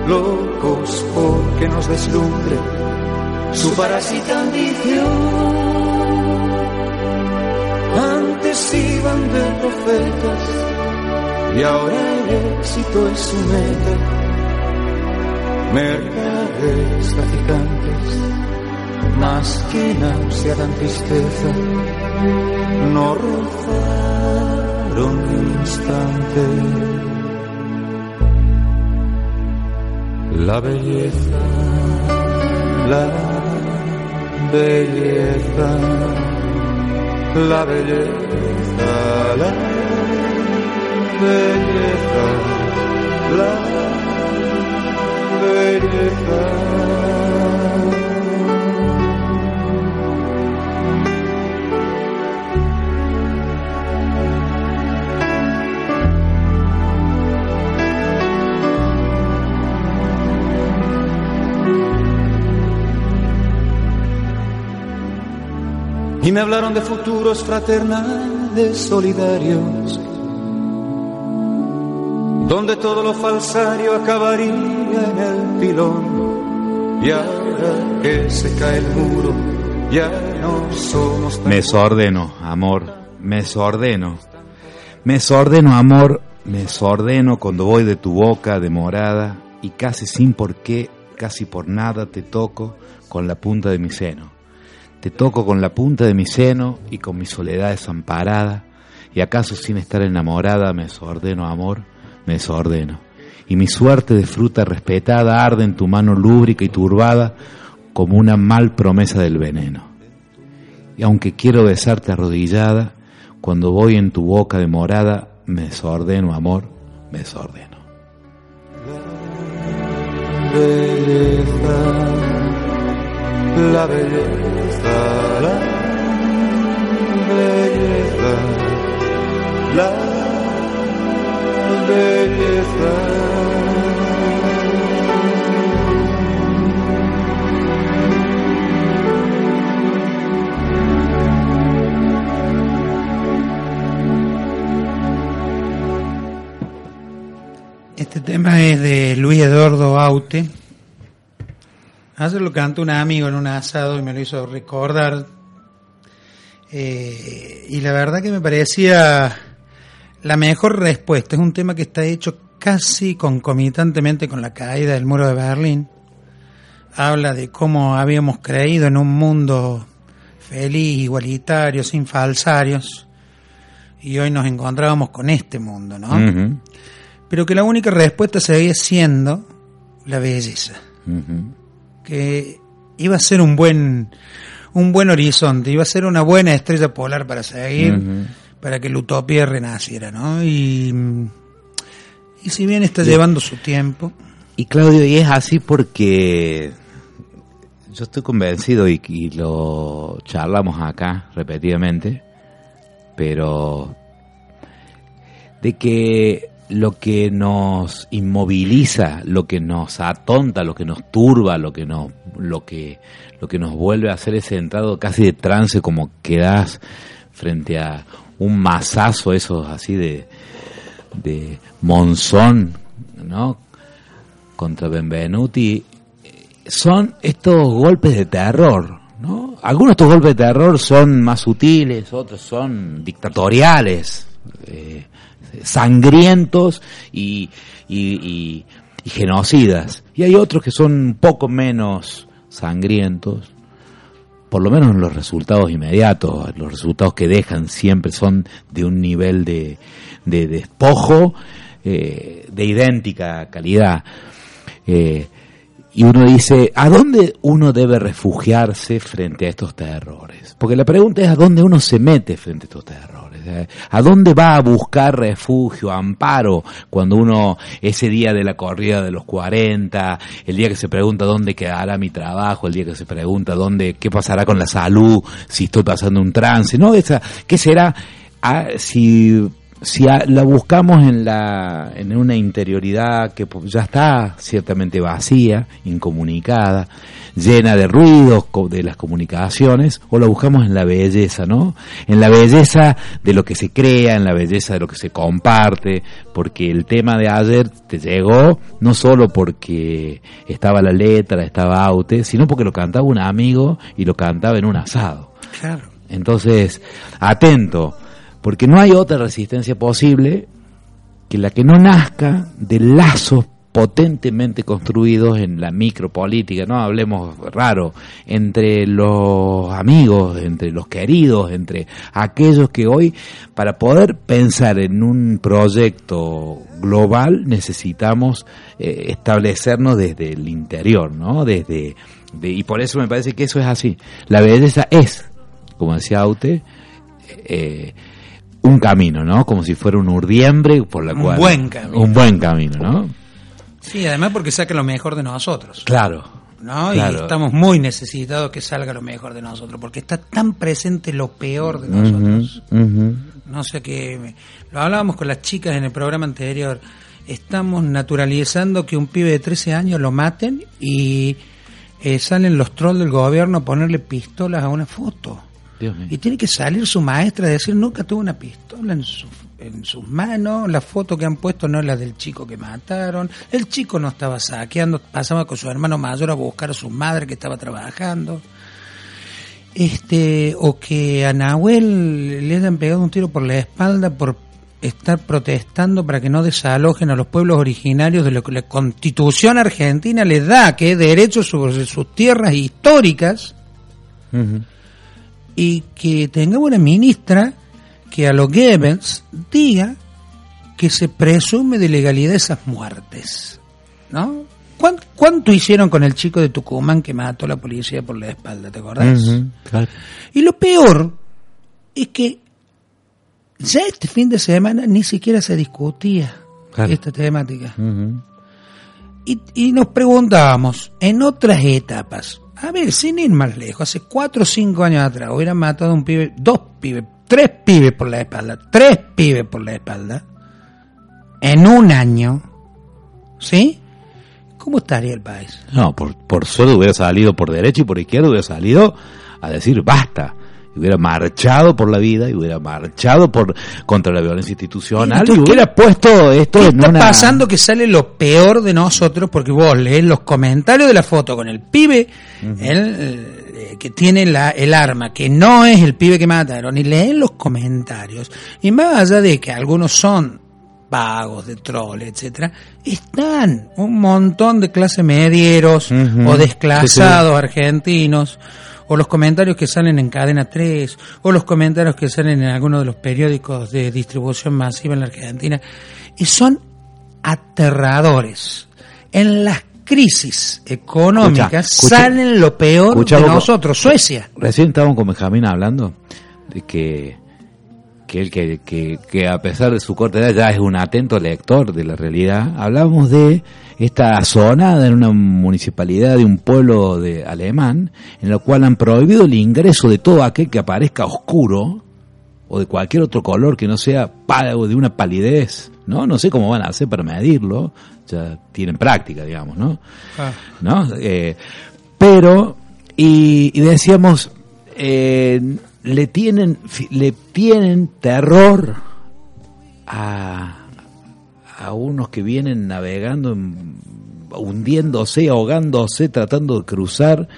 locos porque nos deslumbre su parásita ambición. Antes iban de profetas y ahora el éxito es su meta. Mercaderes traficantes, más que náusea dan tristeza, no rozaron instante. La belleza, la belleza, la belleza, la belleza, la belleza. Y me hablaron de futuros fraternales solidarios, donde todo lo falsario acabaría en el pilón. Y ahora que se cae el muro, ya no somos
Me desordeno, amor, me desordeno. Me desordeno, amor, me desordeno cuando voy de tu boca demorada y casi sin por qué, casi por nada te toco con la punta de mi seno. Te toco con la punta de mi seno y con mi soledad desamparada y acaso sin estar enamorada me desordeno, amor, me desordeno. Y mi suerte de fruta respetada arde en tu mano lúbrica y turbada como una mal promesa del veneno. Y aunque quiero besarte arrodillada, cuando voy en tu boca demorada, me desordeno, amor, me desordeno.
La belleza, la belleza, la belleza.
Este tema es de Luis Eduardo Aute. Ayer lo cantó un amigo en un asado y me lo hizo recordar. Eh, y la verdad que me parecía la mejor respuesta. Es un tema que está hecho casi concomitantemente con la caída del muro de Berlín. Habla de cómo habíamos creído en un mundo feliz, igualitario, sin falsarios. Y hoy nos encontrábamos con este mundo, ¿no? Pero que la única respuesta seguía siendo la belleza,
ujú.
Que iba a ser un buen un buen horizonte, iba a ser una buena estrella polar para seguir, para que la utopía renaciera, ¿no? Y, y si bien está llevando su tiempo,
Y Claudio, y es así porque yo estoy convencido y, y lo charlamos acá repetidamente, pero de que lo que nos inmoviliza, lo que nos atonta, lo que nos turba, lo que nos, lo que, lo que nos vuelve a hacer ese entrado casi de trance, como quedás frente a un masazo, esos así de, de monzón, ¿no? Contra Benvenuti, son estos golpes de terror, ¿no? Algunos de estos golpes de terror son más sutiles, otros son dictatoriales, eh, sangrientos y, genocidas. Y hay otros que son un poco menos sangrientos, por lo menos en los resultados inmediatos, los resultados que dejan siempre son de un nivel de, de despojo eh, de idéntica calidad. Eh, y uno dice, ¿a dónde uno debe refugiarse frente a estos terrores? Porque la pregunta es, ¿a dónde uno se mete frente a estos terrores? Eh, ¿A dónde va a buscar refugio, amparo, cuando uno, ese día de la corrida de los 40, el día que se pregunta dónde quedará mi trabajo, el día que se pregunta dónde, qué pasará con la salud, si estoy pasando un trance, ¿no? Esa, ¿Qué será? Ah, si si a- la buscamos en la en una interioridad que ya está ciertamente vacía, incomunicada, llena de ruidos de las comunicaciones, o la buscamos en la belleza, ¿no? En la belleza de lo que se crea, en la belleza de lo que se comparte, porque el tema de ayer te llegó no solo porque estaba la letra, estaba Aute, sino porque lo cantaba un amigo y lo cantaba en un asado.
claro,
Entonces, atento, porque no hay otra resistencia posible que la que no nazca de lazos potentemente construidos en la micropolítica, no hablemos raro, entre los amigos, entre los queridos, entre aquellos que hoy, para poder pensar en un proyecto global, necesitamos eh, establecernos desde el interior, ¿no? Desde, de- y por eso me parece que eso es así. La belleza es, como decía Aute, eh, un camino, ¿no? Como si fuera un urdiembre por la
Un
cual...
buen camino.
Un buen camino, ¿no?
sí, además porque saca lo mejor de nosotros.
Claro.
¿no? Y
Claro.
estamos muy necesitados que salga lo mejor de nosotros, porque está tan presente lo peor de nosotros. No sé qué. Lo hablábamos con las chicas en el programa anterior. Estamos naturalizando que un pibe de 13 años lo maten y eh, salen los trolls del gobierno a ponerle pistolas a una foto. Y tiene que salir su maestra a decir, nunca tuvo una pistola en, su- en sus manos, la foto que han puesto no es la del chico que mataron, el chico no estaba saqueando, pasaba con su hermano mayor a buscar a su madre que estaba trabajando. Este, o que a Nahuel le hayan pegado un tiro por la espalda por estar protestando para que no desalojen a los pueblos originarios de lo que la constitución argentina les da, que es derecho sobre sus tierras históricas. Y que tengamos una ministra que a los Goebbels diga que se presume de legalidad esas muertes, ¿no? ¿Cuán- ¿Cuánto hicieron con el chico de Tucumán que mató a la policía por la espalda, te acordás?
Claro.
Y lo peor es que ya este fin de semana ni siquiera se discutía
Claro.
esta temática. Y, y nos preguntábamos, en otras etapas, a ver, sin ir más lejos, hace cuatro o cinco años atrás hubieran matado a un pibe, dos pibes, tres pibes por la espalda, tres pibes por la espalda, en un año, ¿sí? ¿Cómo estaría el país?
No, por, por suerte hubiera salido por derecha y por izquierda, hubiera salido a decir basta. Y hubiera marchado por la vida y hubiera marchado por contra la violencia institucional y
¿qué-
hubiera puesto esto
¿Qué
en
está
una...
pasando que sale lo peor de nosotros? Porque vos lees los comentarios de la foto con el pibe el, eh, que tiene la, el arma, que no es el pibe que mataron, y lees los comentarios. Y más allá de que algunos son vagos, de troll, etcétera, están un montón de clase medieros o desclasados argentinos, o los comentarios que salen en Cadena 3, o los comentarios que salen en algunos de los periódicos de distribución masiva en la Argentina, y son aterradores. En las crisis económicas
Escucha, escucha.
salen lo peor de nosotros, Suecia.
Recién estábamos con Benjamín hablando de que, que él que, que, que a pesar de su corta edad ya es un atento lector de la realidad. Hablábamos de esta zona en una municipalidad de un pueblo de alemán en la cual han prohibido el ingreso de todo aquel que aparezca oscuro o de cualquier otro color que no sea o de una palidez, ¿no? No sé cómo van a hacer para medirlo, ya tienen práctica, digamos, ¿no? ¿no? Eh, pero, y, y decíamos, eh, le tienen, le tienen terror a, a unos que vienen navegando, hundiéndose, ahogándose, tratando de cruzar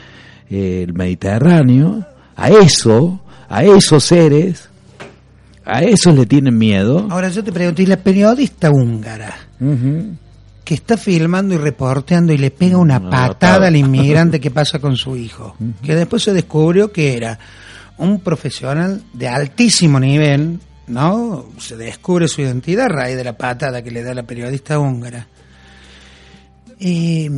eh, el Mediterráneo, a eso, a esos seres, a esos le tienen miedo.
Ahora yo te pregunto, ¿y la periodista húngara que está filmando y reporteando y le pega una
Una
patada
patada.
al inmigrante que pasa con su hijo? Que después se descubrió que era un profesional de altísimo nivel, ¿no? Se descubre su identidad a raíz de la patada que le da la periodista húngara. Eh,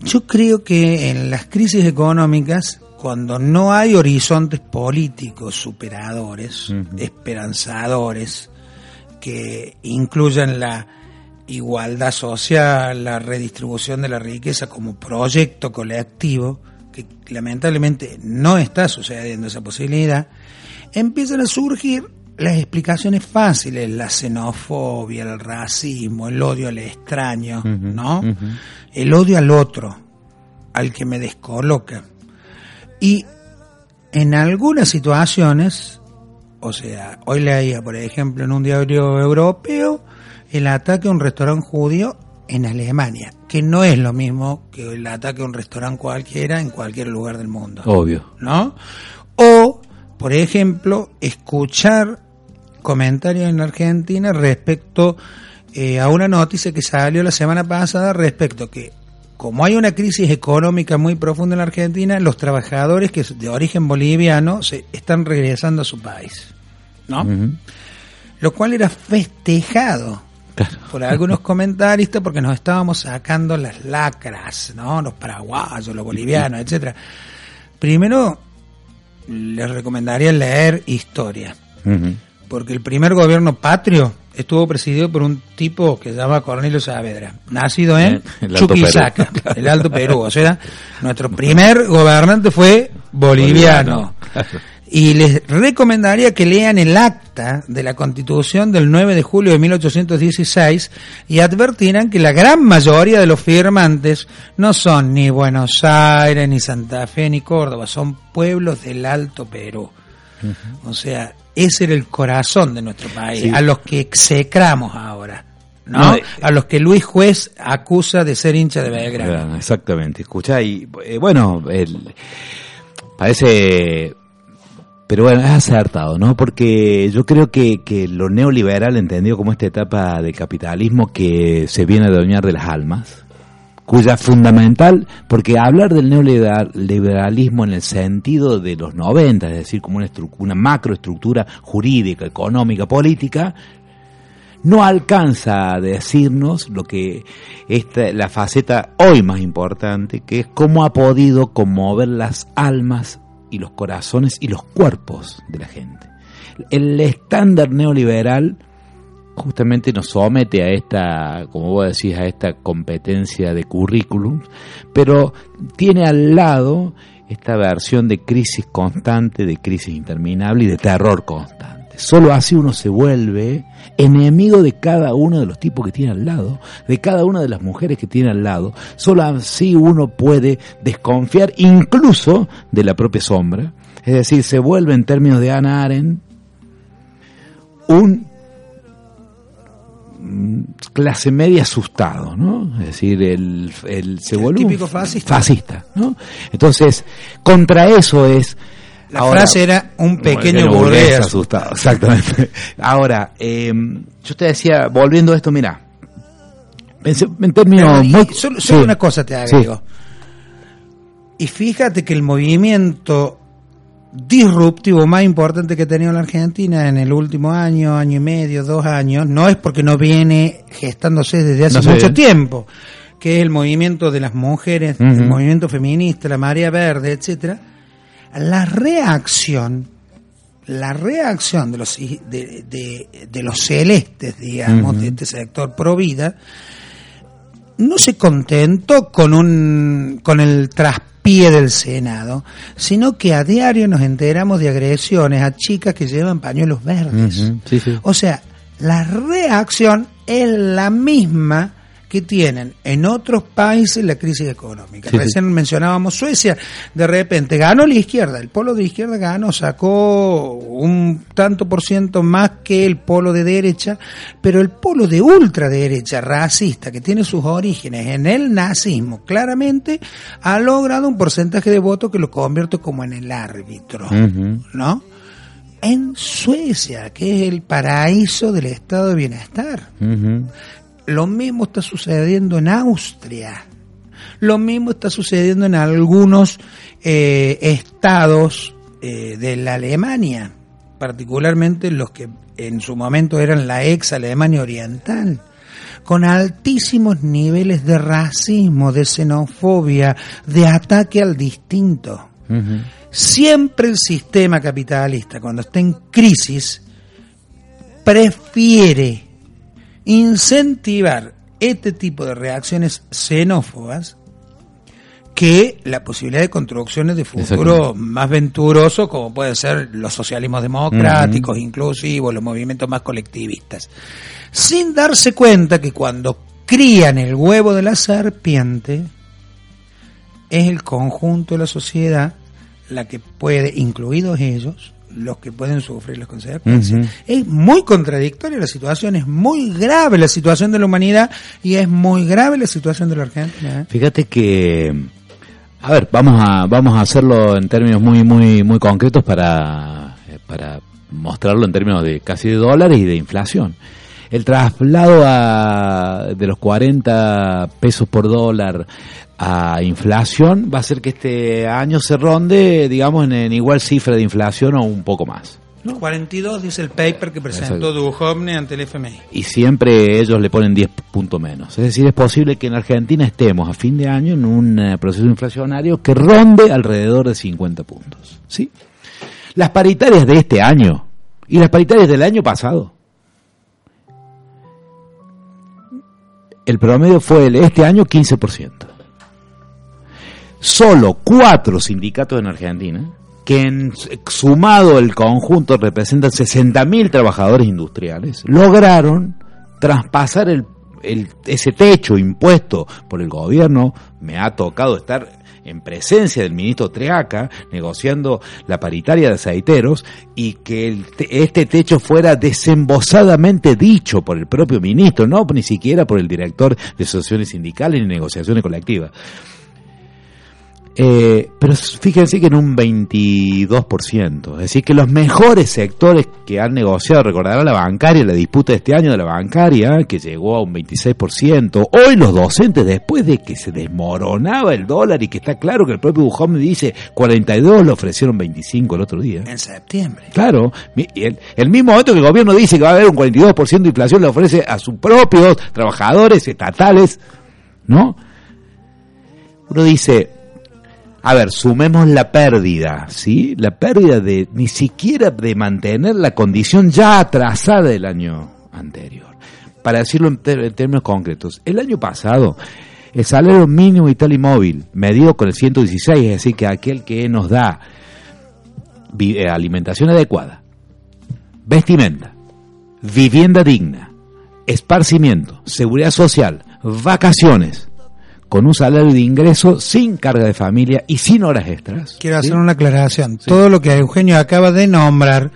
yo creo que en las crisis económicas, cuando no hay horizontes políticos superadores, esperanzadores, que incluyan la igualdad social, la redistribución de la riqueza como proyecto colectivo, que lamentablemente no está sucediendo esa posibilidad, empiezan a surgir las explicaciones fáciles, la xenofobia, el racismo, el odio al extraño, ¿no? El odio al otro, al que me descoloca. Y en algunas situaciones, o sea, hoy leía, por ejemplo, en un diario europeo, el ataque a un restaurante judío en Alemania, que no es lo mismo que el ataque a un restaurante cualquiera en cualquier lugar del mundo.
Obvio.
¿no? O, por ejemplo, escuchar comentarios en Argentina respecto eh, a una noticia que salió la semana pasada respecto que como hay una crisis económica muy profunda en la Argentina, los trabajadores que de origen boliviano se están regresando a su país, ¿no? Lo cual era festejado
Claro.
por algunos comentaristas porque nos estábamos sacando las lacras, ¿no? Los paraguayos, los bolivianos, etcétera. Primero les recomendaría leer historia, porque el primer gobierno patrio estuvo presidido por un tipo que se llama Cornelio Saavedra, nacido en
El
Chuquisaca,
Perú.
el Alto Perú, o sea, nuestro primer gobernante fue boliviano. Y les recomendaría que lean el acta de la Constitución del 9 de julio de 1816 y advertirán que la gran mayoría de los firmantes no son ni Buenos Aires, ni Santa Fe, ni Córdoba, son pueblos del Alto Perú. O sea, ese era el corazón de nuestro país,
Sí.
a los que execramos ahora. ¿no?
No, eh,
a los que Luis Juez acusa de ser hincha de Belgrano.
Exactamente, escucha y eh, bueno, el, parece, pero bueno, es acertado, ¿no? Porque yo creo que, que lo neoliberal entendido como esta etapa de capitalismo que se viene a adueñar de las almas, cuya fundamental, porque hablar del neoliberalismo en el sentido de los 90, es decir, como una, una macroestructura jurídica, económica, política, no alcanza a decirnos lo que esta, la faceta hoy más importante, que es cómo ha podido conmover las almas y los corazones y los cuerpos de la gente. El estándar neoliberal justamente nos somete a esta, como vos decís, a esta competencia de currículum, pero tiene al lado esta versión de crisis constante, de crisis interminable y de terror constante. Solo así uno se vuelve enemigo de cada uno de los tipos que tiene al lado, de cada una de las mujeres que tiene al lado. Solo así uno puede desconfiar incluso de la propia sombra. Es decir, se vuelve en términos de Ana Arendt un mm, clase media asustado, ¿no? Es decir, el, el se
El
vuelve un
típico fascista.
fascista, ¿no? Entonces, contra eso es
La
ahora-
frase era un pequeño burgués.
asustado, exactamente. Ahora, eh, yo te decía, volviendo a esto, mira, pensé en términos muy...
solo, solo
sí,
una cosa te
sí.
agrego. Y fíjate que el movimiento disruptivo más importante que ha tenido la Argentina en el último año, año y medio, dos años, no es porque no viene gestándose desde hace
No
mucho tiempo, que es el movimiento de las mujeres, el movimiento feminista, la marea verde, etcétera. La reacción, la reacción de los de, de- de los celestes, digamos, de este sector pro vida, no se contentó con un con el traspié del Senado, sino que a diario nos enteramos de agresiones a chicas que llevan pañuelos verdes.
Ujú, sí, sí.
O sea, la reacción es la misma que tienen en otros países la crisis económica.
Sí.
Recién mencionábamos Suecia, de repente ganó la izquierda, el polo de izquierda ganó, sacó un tanto por ciento más que el polo de derecha, pero el polo de ultraderecha, racista, que tiene sus orígenes en el nazismo, claramente ha logrado un porcentaje de votos que lo convierte como en el árbitro. ¿no? En Suecia, que es el paraíso del estado de bienestar. Lo mismo está sucediendo en Austria. Lo mismo está sucediendo en algunos eh, estados eh, de la Alemania, particularmente los que en su momento eran la ex Alemania Oriental, con altísimos niveles de racismo, de xenofobia, de ataque al distinto. Siempre el sistema capitalista, cuando está en crisis, prefiere incentivar este tipo de reacciones xenófobas que la posibilidad de construcciones de futuro más venturoso como pueden ser los socialismos democráticos, inclusivos, los movimientos más colectivistas. Sin darse cuenta que cuando crían el huevo de la serpiente, es el conjunto de la sociedad la que puede, incluidos ellos, los que pueden sufrir las consecuencias.
Ujú.
Es muy contradictoria la situación, es muy grave la situación de la humanidad y es muy grave la situación de la Argentina. ¿eh?
Fíjate que, a ver, vamos a vamos a hacerlo en términos muy muy muy concretos para eh, para mostrarlo en términos de casi de dólares y de inflación. El traslado a, de los 40 pesos por dólar a inflación va a hacer que este año se ronde, digamos, en, en igual cifra de inflación o un poco más.
42 dice el paper que presentó. Duhovne ante el FMI.
y siempre ellos le ponen 10 puntos menos. Es decir, es posible que en Argentina estemos a fin de año en un eh, proceso inflacionario que ronde alrededor de 50 puntos. ¿sí? Las paritarias de este año y las paritarias del año pasado. El promedio fue el- este año 15%. Solo cuatro sindicatos en Argentina, que en, sumado el conjunto representan 60.000 trabajadores industriales, lograron traspasar el, el- ese techo impuesto por el gobierno. Me ha tocado estar en presencia del ministro Treaca, negociando la paritaria de aceiteros, y que el te- este techo fuera desembosadamente dicho por el propio ministro, no ni siquiera por el director de asociaciones sindicales ni negociaciones colectivas. Eh, pero fíjense que en un 22%, es decir, que los mejores sectores que han negociado, recordarán la bancaria, la disputa de este año de la bancaria, que llegó a un 26%, hoy los docentes, después de que se desmoronaba el dólar y que está claro que el propio Bujón dice 42, le ofrecieron 25 el otro día.
En septiembre.
Claro, el, el mismo momento que el gobierno dice que va a haber un 42% de inflación, le ofrece a sus propios trabajadores estatales, ¿no? Uno dice, a ver, sumemos la pérdida, ¿sí? La pérdida de ni siquiera de mantener la condición ya atrasada del año anterior. Para decirlo en, en términos concretos, el año pasado el salario mínimo vital y móvil, medido con el 116, es decir, que aquel que nos da eh, alimentación adecuada, vestimenta, vivienda digna, esparcimiento, seguridad social, vacaciones, con un salario de ingreso sin carga de familia y sin horas extras.
Quiero
¿sí?
hacer una aclaración. Todo lo que Eugenio acaba de nombrar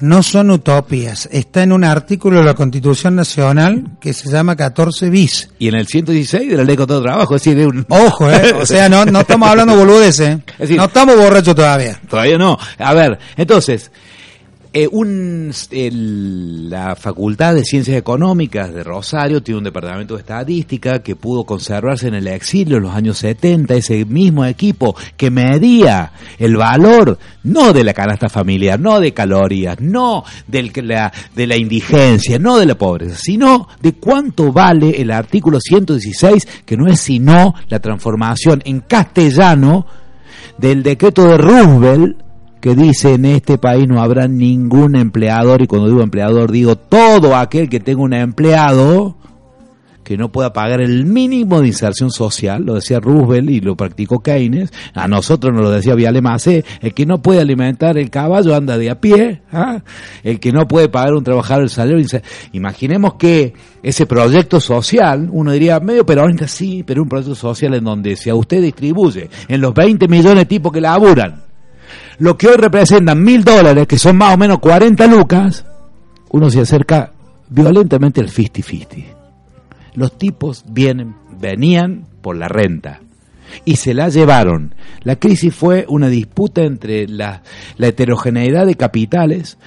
no son utopías. Está en un artículo de la Constitución Nacional que se llama 14 bis.
Y en el 116 de la ley contra el trabajo, es decir, de un...
Ojo, ¿eh? O sea, no, no estamos hablando boludeces, ¿eh?
Es decir-
no estamos borrachos todavía.
Todavía no. A ver, entonces, eh, un, la Facultad de Ciencias Económicas de Rosario tiene un departamento de estadística que pudo conservarse en el exilio en los años 70, ese mismo equipo que medía el valor no de la canasta familiar, no de calorías, no del, la, de la indigencia, no de la pobreza, sino de cuánto vale el artículo 116, que no es sino la transformación en castellano del decreto de Roosevelt que dice en este país no habrá ningún empleador y cuando digo empleador digo todo aquel que tenga un empleado que no pueda pagar el mínimo de inserción social, lo decía Roosevelt y lo practicó Keynes, a nosotros nos lo decía Viale Macé, el que no puede alimentar el caballo anda de a pie, ¿ah? el que no puede pagar un trabajador el salario, imaginemos que ese proyecto social, uno diría medio peronista, sí, pero un proyecto social en donde si a usted distribuye en los 20 millones de tipos que laburan, lo que hoy representan mil dólares, que son más o menos 40 lucas, uno se acerca violentamente al 50-50. Los tipos vienen, venían por la renta y se la llevaron. La crisis fue una disputa entre la, la heterogeneidad de capitales.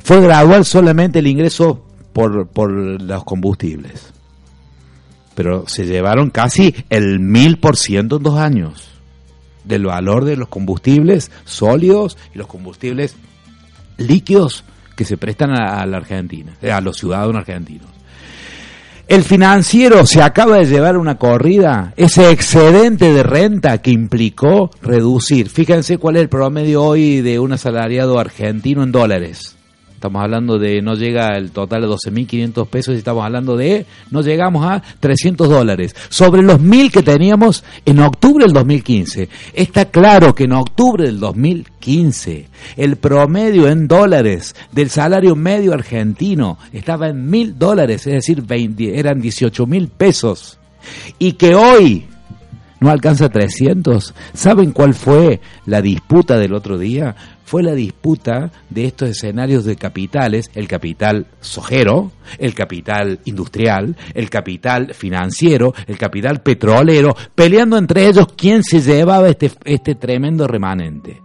Fue gradual solamente el ingreso por, por los combustibles. Pero se llevaron casi el mil por ciento en dos años del valor de los combustibles sólidos y los combustibles líquidos que se prestan a, la Argentina, eh, a los ciudadanos argentinos. El financiero se acaba de llevar una corrida, ese excedente de renta que implicó reducir. Fíjense cuál es el promedio hoy de un asalariado argentino en dólares. Estamos hablando de, no llega el total de 12.500 pesos y estamos hablando de, no llegamos a 300 dólares. Sobre los 1.000 que teníamos en octubre del 2015. Está claro que en octubre del 2015 el promedio en dólares del salario medio argentino estaba en 1.000 dólares, es decir, 20 eran 18.000 pesos. Y que hoy no alcanza 300. ¿Saben cuál fue la disputa del otro día? Fue la disputa de estos escenarios de capitales, el capital sojero, el capital industrial, el capital financiero, el capital petrolero, peleando entre ellos quién se llevaba este, este tremendo remanente.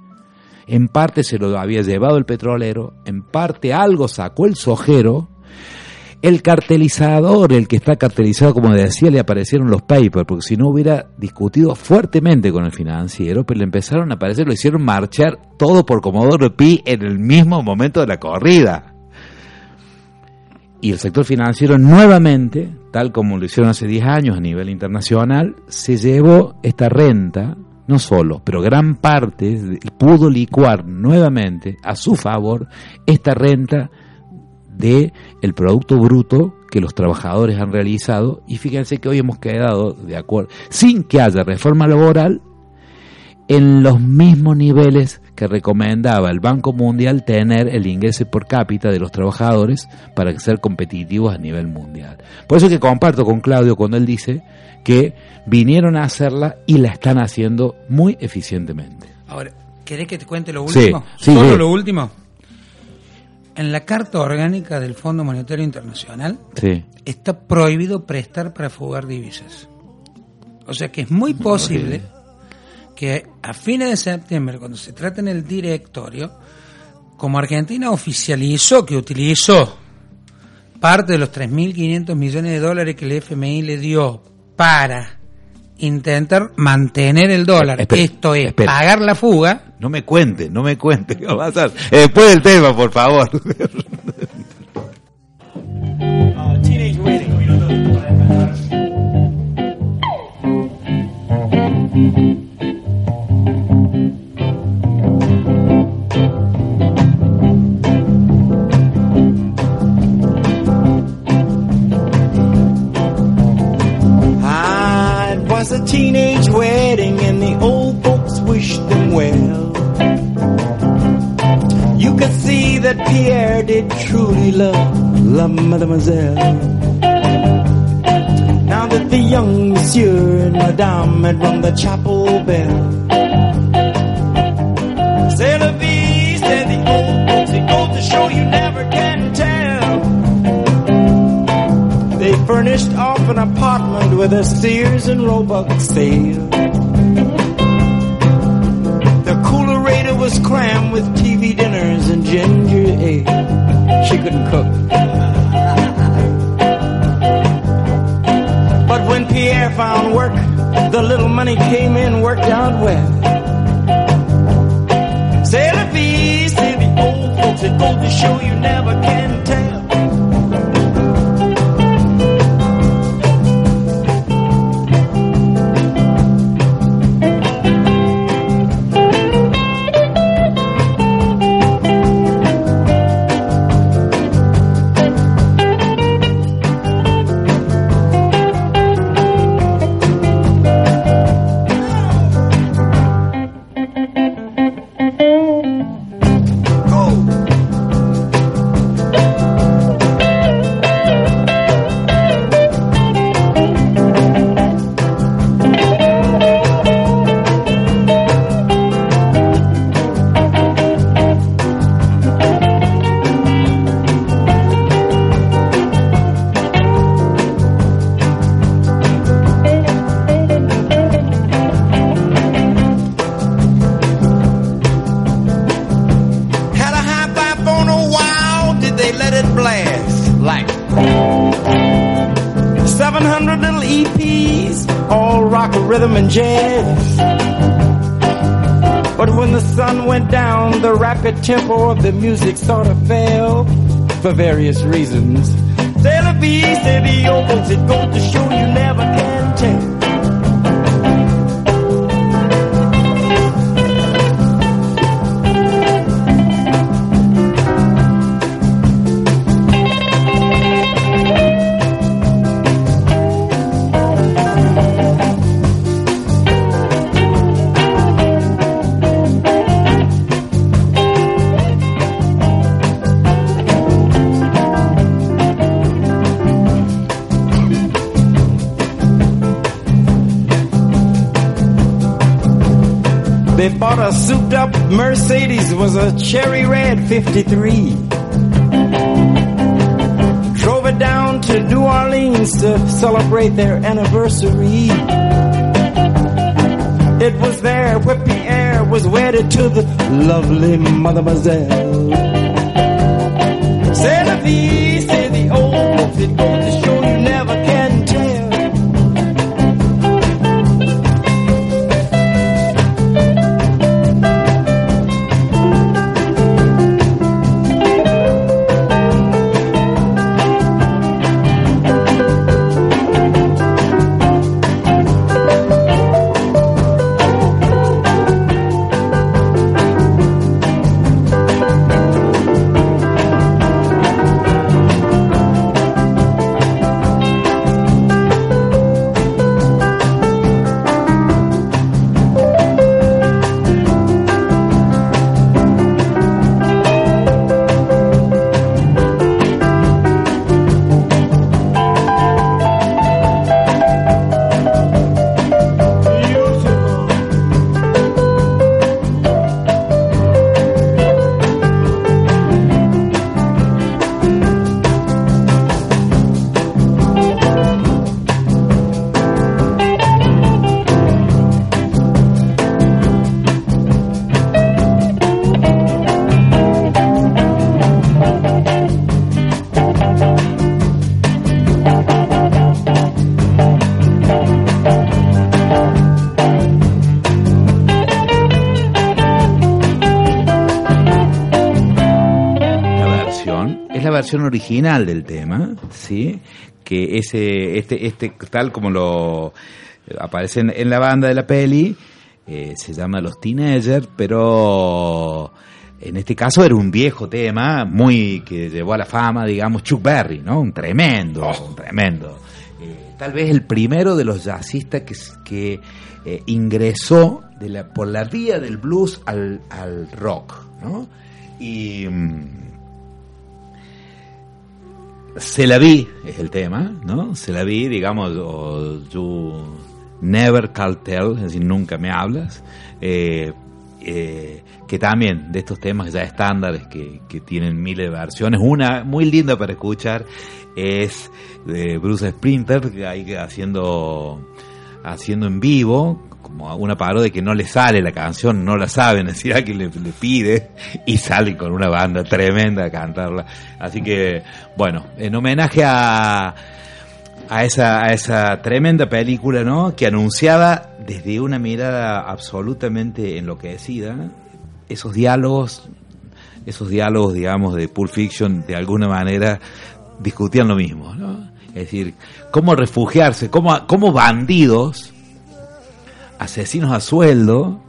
En parte se lo había llevado el petrolero, en parte algo sacó el sojero, el cartelizador, el que está cartelizado, como decía, le aparecieron los papers, porque si no hubiera discutido fuertemente con el financiero, pero le empezaron a aparecer, lo hicieron marchar todo por Comodoro Pi en el mismo momento de la corrida. Y el sector financiero nuevamente, tal como lo hicieron hace 10 años a nivel internacional, se llevó esta renta, no solo, pero gran parte pudo licuar nuevamente a su favor esta renta de el producto bruto que los trabajadores han realizado y fíjense que hoy hemos quedado de acuerdo sin que haya reforma laboral en los mismos niveles que recomendaba el Banco Mundial tener el ingreso por cápita de los trabajadores para ser competitivos a nivel mundial. Por eso que comparto con Claudio cuando él dice que vinieron a hacerla y la están haciendo muy eficientemente.
Ahora, ¿querés que te cuente lo
Sí,
último?
sí,
Solo
sí.
lo último. En la Carta Orgánica del Fondo Monetario Internacional
Sí.
está prohibido prestar para fugar divisas. O sea que es muy posible que a fines de septiembre, cuando se trate en el directorio, como Argentina oficializó que utilizó parte de los 3.500 millones de dólares que el FMI le dio para intentar mantener el dólar,
Espera,
esto es,
espera.
pagar la fuga,
No me cuente, no me cuente qué va a pasar. Después del tema, por favor.
La Mademoiselle. Now that the young monsieur and madame had rung the chapel bell. C'est la vie, the old folks, it goes to show you never can tell. They furnished off an apartment with a Sears and Roebuck sale. The coolerator was crammed with TV dinners and ginger ale. She couldn't cook. But when Pierre found work, the little money came in, worked out well. Say la vie, say the old folks, it goes to show you never can tell. tempo of the music sort of fell for various reasons. Tel Aviv said he almost had gone to show. They bought a souped up Mercedes, was a cherry red 53. Drove it down to New Orleans to celebrate their anniversary. It was there where Pierre was wedded to the lovely Mademoiselle. C'est la vie, say the old it goes to show you never
versión original del tema, ¿sí? Que ese, este, este, tal como lo aparece en, en la banda de la peli, eh, se llama Los Teenagers, pero en este caso era un viejo tema, muy que llevó a la fama, digamos, Chuck Berry, ¿no? Un tremendo, un tremendo. Eh, tal vez el primero de los jazzistas que, que eh, ingresó de la, por la vía del blues al, al rock, ¿no? Y mm, se la vi, es el tema, ¿no? Se la vi, digamos, o you never can tell, es decir, nunca me hablas. Eh, eh, que también de estos temas ya estándares que, que tienen miles de versiones. Una muy linda para escuchar es de Bruce Sprinter, ahí haciendo, haciendo en vivo, como una parodia que no le sale la canción, no la saben, es decir, alguien le, le pide y sale con una banda tremenda a cantarla. Así que, bueno, en homenaje a, a esa, a esa tremenda película, ¿no? Que anunciaba desde una mirada absolutamente enloquecida esos diálogos, esos diálogos, digamos, de Pulp Fiction, de alguna manera discutían lo mismo, ¿no? Es decir, cómo refugiarse, cómo, cómo bandidos, asesinos a sueldo,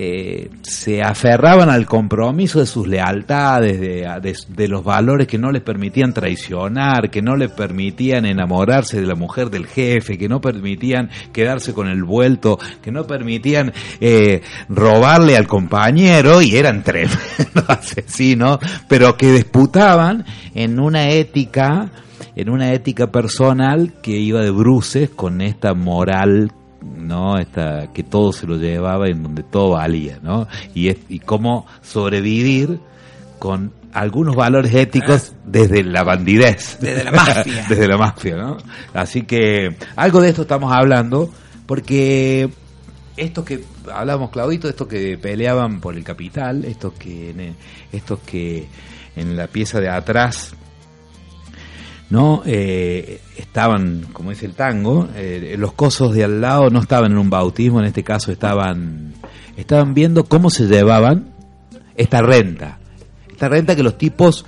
eh, se aferraban al compromiso de sus lealtades, de, los valores que no les permitían traicionar, que no les permitían enamorarse de la mujer del jefe, que no permitían quedarse con el vuelto, que no permitían eh, robarle al compañero, y eran tremendos asesinos, pero que disputaban en una ética en una ética personal que iba de bruces con esta moral no esta que todo se lo llevaba en donde todo valía no y, es, y cómo sobrevivir con algunos valores éticos desde la bandidez.
Desde la mafia.
Desde la mafia no así que algo de esto estamos hablando porque estos que hablamos Claudito estos que peleaban por el capital estos que estos que en la pieza de atrás no eh, estaban como dice el tango eh, los cosos de al lado no estaban en un bautismo en este caso estaban estaban viendo cómo se llevaban esta renta. Esta renta que los tipos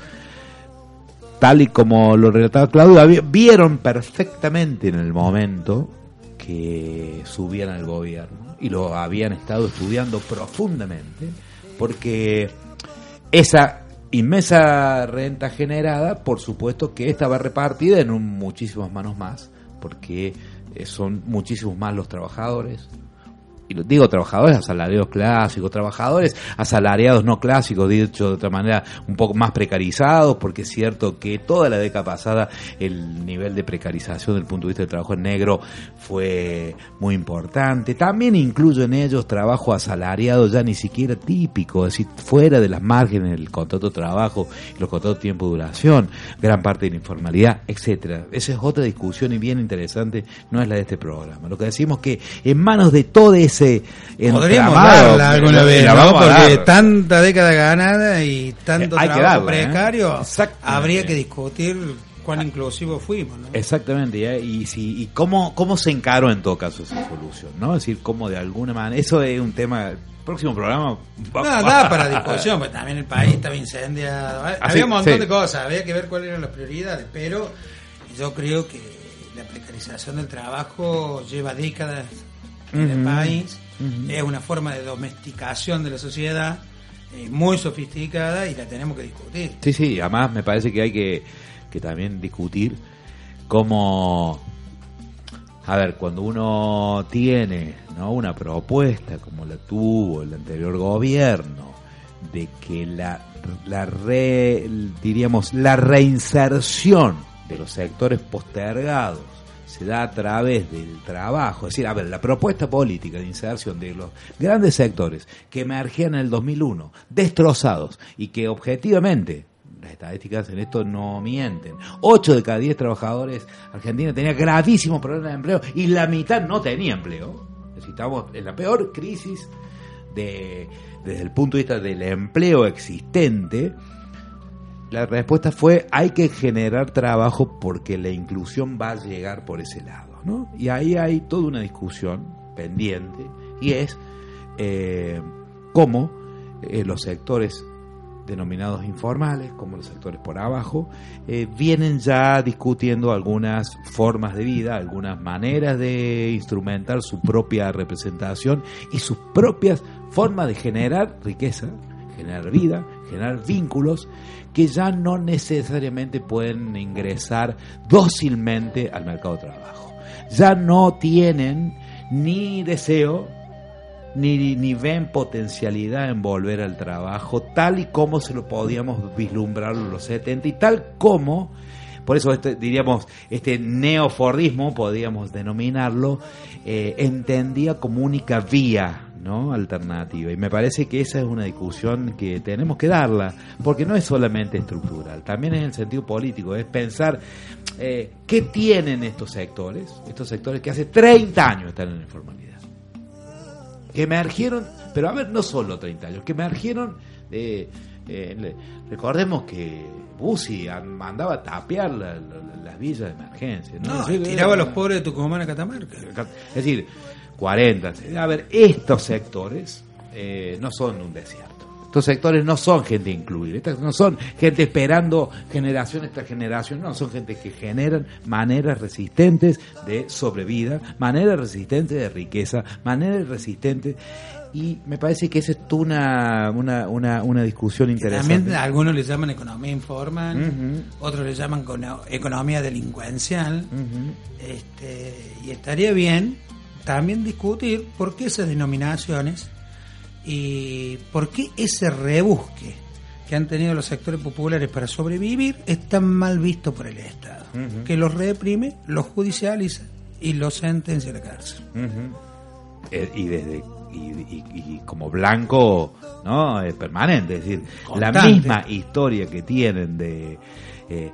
tal y como lo relataba Claudio vieron perfectamente en el momento que subían al gobierno y lo habían estado estudiando profundamente porque esa inmensa renta generada, por supuesto que esta va repartida en muchísimas manos más, porque eh, son muchísimos más los trabajadores, y digo trabajadores asalariados clásicos, trabajadores asalariados no clásicos, dicho de otra manera, un poco más precarizados, porque es cierto que toda la década pasada el nivel de precarización del punto de vista del trabajo en negro fue muy importante. También incluyo en ellos trabajo asalariado ya ni siquiera típico, es decir, fuera de las márgenes del contrato de trabajo, los contratos de tiempo de duración, gran parte de la informalidad, etcétera. Esa es otra discusión y bien interesante, no es la de este programa. Lo que decimos que en manos de todo ese
Podríamos darla alguna vez, ¿no? Porque tanta década ganada y tanto
Hay
trabajo
darla,
precario,
¿eh?
habría que discutir cuán inclusivos fuimos, ¿no?
Exactamente, ¿eh? y, si, y cómo, cómo se encaró en todo caso esa solución, ¿no? Es decir, cómo de alguna manera, eso es un tema, próximo programa.
No, da para discusión, porque también el país estaba incendiado, había
Así,
un montón
sí.
de cosas, había que ver cuáles eran las prioridades, pero yo creo que la precarización del trabajo lleva décadas en el país, es una forma de domesticación de la sociedad eh, muy sofisticada y la tenemos que discutir.
Sí, sí, además me parece que hay que, que también discutir cómo, a ver, cuando uno tiene ¿no? una propuesta como la tuvo el anterior gobierno, de que la, la re, diríamos, la reinserción de los sectores postergados se da a través del trabajo, es decir, a ver, la propuesta política de inserción de los grandes sectores que emergían en el 2001, destrozados y que objetivamente las estadísticas en esto no mienten. 8 de cada 10 trabajadores argentinos tenían gravísimos problemas de empleo y la mitad no tenía empleo. Estamos en la peor crisis de, desde el punto de vista del empleo existente. La respuesta fue hay que generar trabajo porque la inclusión va a llegar por ese lado. ¿no? Y ahí hay toda una discusión pendiente y es eh, cómo eh, los sectores denominados informales, como los sectores por abajo, eh, vienen ya discutiendo algunas formas de vida, algunas maneras de instrumentar su propia representación y sus propias formas de generar riqueza, generar vida, generar vínculos que ya no necesariamente pueden ingresar dócilmente al mercado de trabajo. Ya no tienen ni deseo ni, ni ven potencialidad en volver al trabajo tal y como se lo podíamos vislumbrar en los 70 y tal como por eso este, diríamos este neofordismo podríamos denominarlo eh, entendía como única vía ¿no? alternativa y me parece que esa es una discusión que tenemos que darla porque no es solamente estructural también es en el sentido político es pensar eh, qué tienen estos sectores estos sectores que hace 30 años están en la informalidad que emergieron, pero a ver, no solo 30 años, que emergieron de... Eh, le- recordemos que Bussi an- mandaba a tapear la- la- las villas de emergencia. ¿no?
No, tiraba a los
eh,
pobres de Tucumán a Catamarca.
Es decir, 40. A ver, estos sectores eh, no son un desierto. Estos sectores no son gente incluida, estas no son gente esperando generación tras generación, no, son gente que generan maneras resistentes de sobrevida, maneras resistentes de riqueza, maneras resistentes. Y me parece que esa es una, una, una, una discusión interesante.
También algunos le llaman economía informal, otros le llaman cono- economía delincuencial. Este, y estaría bien también discutir por qué esas denominaciones y por qué ese rebusque que han tenido los sectores populares para sobrevivir es tan mal visto por el Estado, que los reprime, los judicializa y los sentencia a la cárcel.
Eh, y desde y, y- y como blanco no Eh, permanente es decir la misma historia que tienen de eh,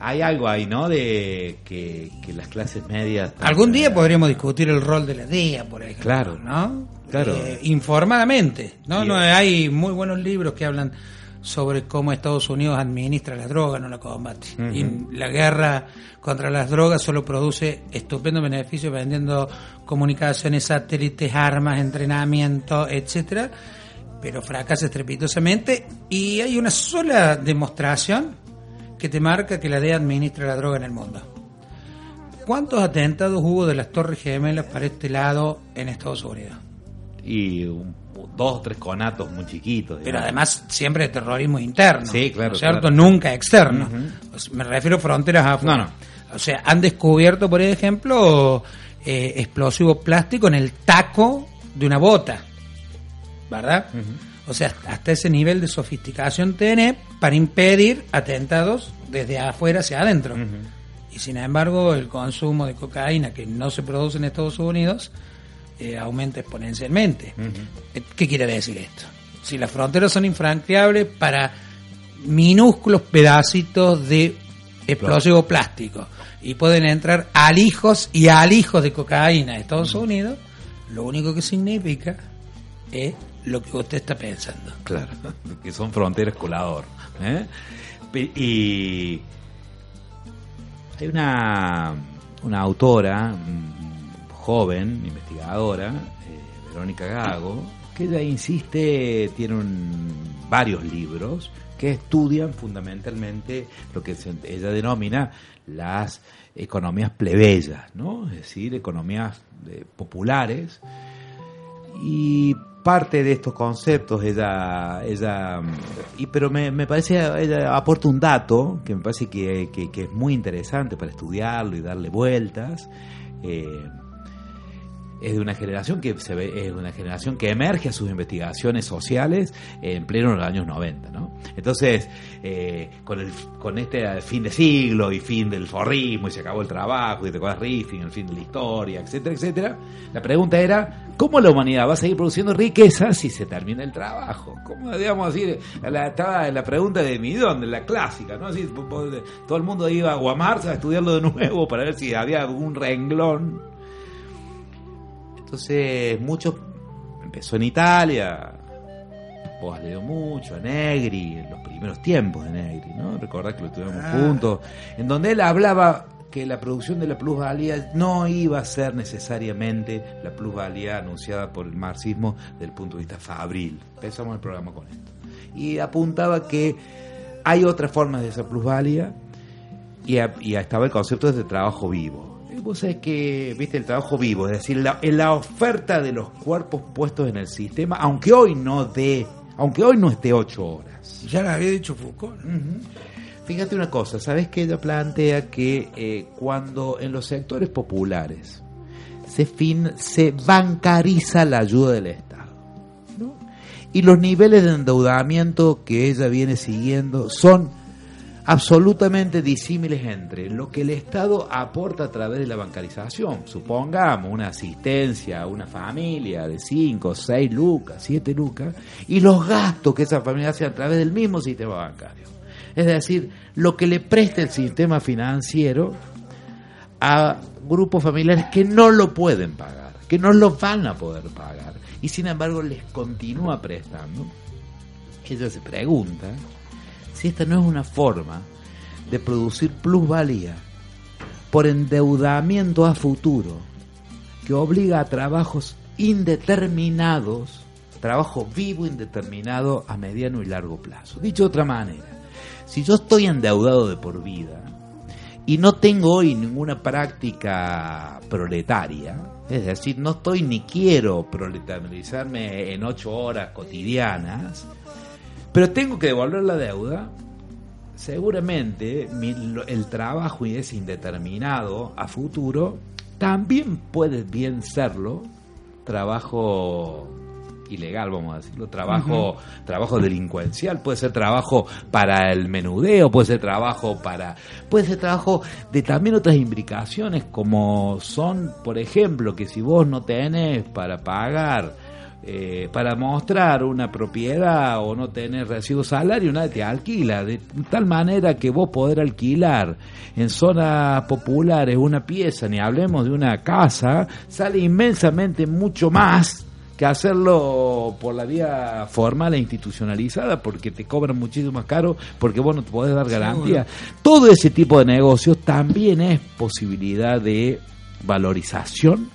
hay algo ahí no de que, que las clases medias
Algún día podríamos discutir el rol de la DEA, por ejemplo.
Claro.
¿no?
Claro.
Eh, informadamente. ¿no? No hay muy buenos libros que hablan sobre cómo Estados Unidos administra la droga, no la combate. Y la guerra contra las drogas solo produce estupendo beneficio vendiendo comunicaciones, satélites, armas, entrenamiento, etcétera, pero fracasa estrepitosamente y hay una sola demostración que te marca que la DEA administra la droga en el mundo. ¿Cuántos atentados hubo de las Torres Gemelas para este lado en Estados Unidos?
y dos o tres conatos muy chiquitos
Pero además siempre de terrorismo interno.
Sí, claro,
¿no cierto?
claro.
Nunca externo. Me refiero a fronteras afuera.
No, no.
O sea, han descubierto, por ejemplo, eh, explosivo plástico en el taco de una bota. ¿Verdad? O sea, hasta ese nivel de sofisticación tiene para impedir atentados desde afuera hacia adentro. Y sin embargo, el consumo de cocaína que no se produce en Estados Unidos eh, aumenta exponencialmente. Eh, ¿Qué quiere decir esto? Si las fronteras son infranqueables para minúsculos pedacitos de explosivo plástico y pueden entrar alijos y alijos de cocaína a Estados Unidos, lo único que significa es lo que usted está pensando.
Claro, que son fronteras colador. ¿eh? Y hay una, una autora mm, joven, investigadora, eh, Verónica Gago, que ella insiste, tiene varios libros que estudian fundamentalmente lo que ella denomina las economías plebeyas, ¿no? Es decir, economías eh, populares y parte de estos conceptos ella ella y pero me, me parece ella aporta un dato que me parece que, que- es muy interesante para estudiarlo y darle vueltas Eh, es de una generación que se ve, es una generación que emerge a sus investigaciones sociales en pleno de los años 90, ¿no? Entonces, eh, con el con este fin de siglo y fin del forrismo y se acabó el trabajo y te acuerdas Riffing, el fin de la historia, etcétera, etcétera, la pregunta era ¿cómo la humanidad va a seguir produciendo riqueza si se termina el trabajo? ¿Cómo digamos así? Estaba la pregunta de Midón, de la clásica, ¿no? Así, todo el mundo iba a Guamarza a estudiarlo de nuevo para ver si había algún renglón entonces, muchos empezó en Italia, vos has leído mucho, a Negri, en los primeros tiempos de Negri, ¿no? Recordás que lo estuvimos
Ah.
juntos, en donde él hablaba que la producción de la plusvalía no iba a ser necesariamente la plusvalía anunciada por el marxismo desde el punto de vista fabril. Empezamos el programa con esto. y apuntaba que hay otras formas de hacer plusvalía y estaba el concepto de trabajo vivo. Vos sabés que, viste, el trabajo vivo, es decir, la, la oferta de los cuerpos puestos en el sistema, aunque hoy no dé, aunque hoy no esté ocho horas.
Ya lo había dicho Foucault.
Fíjate una cosa, ¿sabes que ella plantea que eh, cuando en los sectores populares se, fin, se bancariza la ayuda del Estado? ¿no? Y los niveles de endeudamiento que ella viene siguiendo son absolutamente disímiles entre lo que el Estado aporta a través de la bancarización. Supongamos una asistencia a una familia de 5, 6 lucas, 7 lucas, y los gastos que esa familia hace a través del mismo sistema bancario. Es decir, lo que le presta el sistema financiero a grupos familiares que no lo pueden pagar, que no lo van a poder pagar, y sin embargo les continúa prestando. Ella se pregunta si esta no es una forma de producir plusvalía por endeudamiento a futuro que obliga a trabajos indeterminados, trabajo vivo indeterminado a mediano y largo plazo. Dicho de otra manera, si yo estoy endeudado de por vida y no tengo hoy ninguna práctica proletaria, es decir, no estoy ni quiero proletarizarme en ocho horas cotidianas, pero tengo que devolver la deuda, seguramente mi- el trabajo y es indeterminado a futuro. También puede bien serlo. Trabajo ilegal, vamos a decirlo, trabajo, trabajo delincuencial, puede ser trabajo para el menudeo, puede ser trabajo para, puede ser trabajo de también otras implicaciones como son, por ejemplo, que si vos no tenés para pagar eh, para mostrar una propiedad o no tener recibo salario, nadie te alquila. De tal manera que vos poder alquilar en zonas populares una pieza, ni hablemos de una casa, sale inmensamente mucho más que hacerlo por la vía formal e institucionalizada, porque te cobran muchísimo más caro, porque vos no te podés dar garantía. Todo ese tipo de negocios también es posibilidad de valorización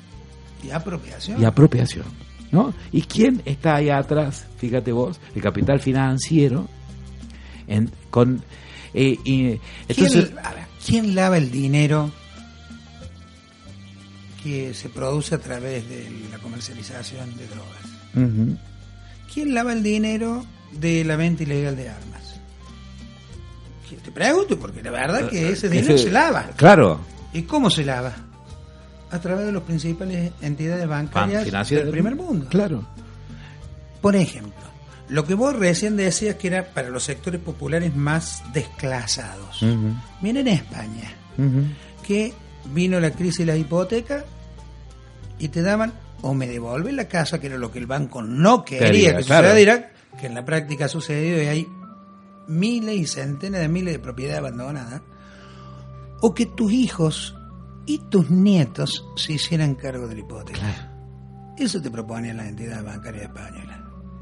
Y apropiación.
y apropiación. ¿No? ¿Y quién está ahí atrás? Fíjate vos, el capital financiero. En, con, eh, entonces,
¿Quién, a ver, ¿quién lava el dinero que se produce a través de la comercialización de drogas? ¿Quién lava el dinero de la venta ilegal de armas? Te pregunto, porque la verdad que ese dinero
Ese-
se lava.
Claro,
¿Y cómo se lava? A través de las principales entidades bancarias del primer mundo.
Claro.
Por ejemplo, lo que vos recién decías que era para los sectores populares más desclasados.
Ujú,
Miren en España, que vino la crisis de la hipoteca y te daban o me devuelven la casa, que era lo que el banco no quería
Quería,
que
claro.
sucediera, que en la práctica ha sucedido y hay miles y centenas de miles de propiedades abandonadas, o que tus hijos y tus nietos se hicieran cargo de la hipoteca. Eso te proponían las entidades bancarias españolas.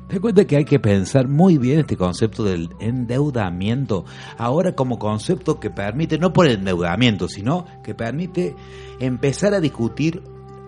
Te cuenta que hay que pensar muy bien este concepto del endeudamiento, ahora como concepto que permite, no por el endeudamiento, sino que permite empezar a discutir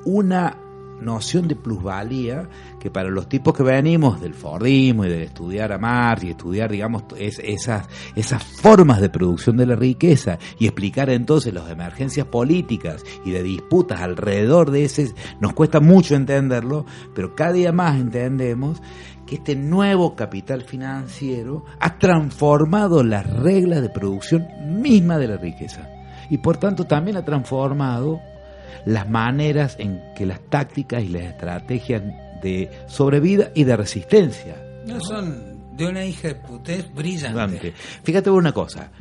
una noción de plusvalía que para los tipos que venimos del Fordismo y de estudiar a Marx y estudiar, digamos, es- esas, esas formas de producción de la riqueza y explicar entonces las emergencias políticas y de disputas alrededor de ese, nos cuesta mucho entenderlo, pero cada día más entendemos que este nuevo capital financiero ha transformado las reglas de producción misma de la riqueza y por tanto también ha transformado las maneras en que las tácticas y las estrategias de sobrevida y de resistencia.
No son de una hija de putés brillante.
Fíjate una cosa.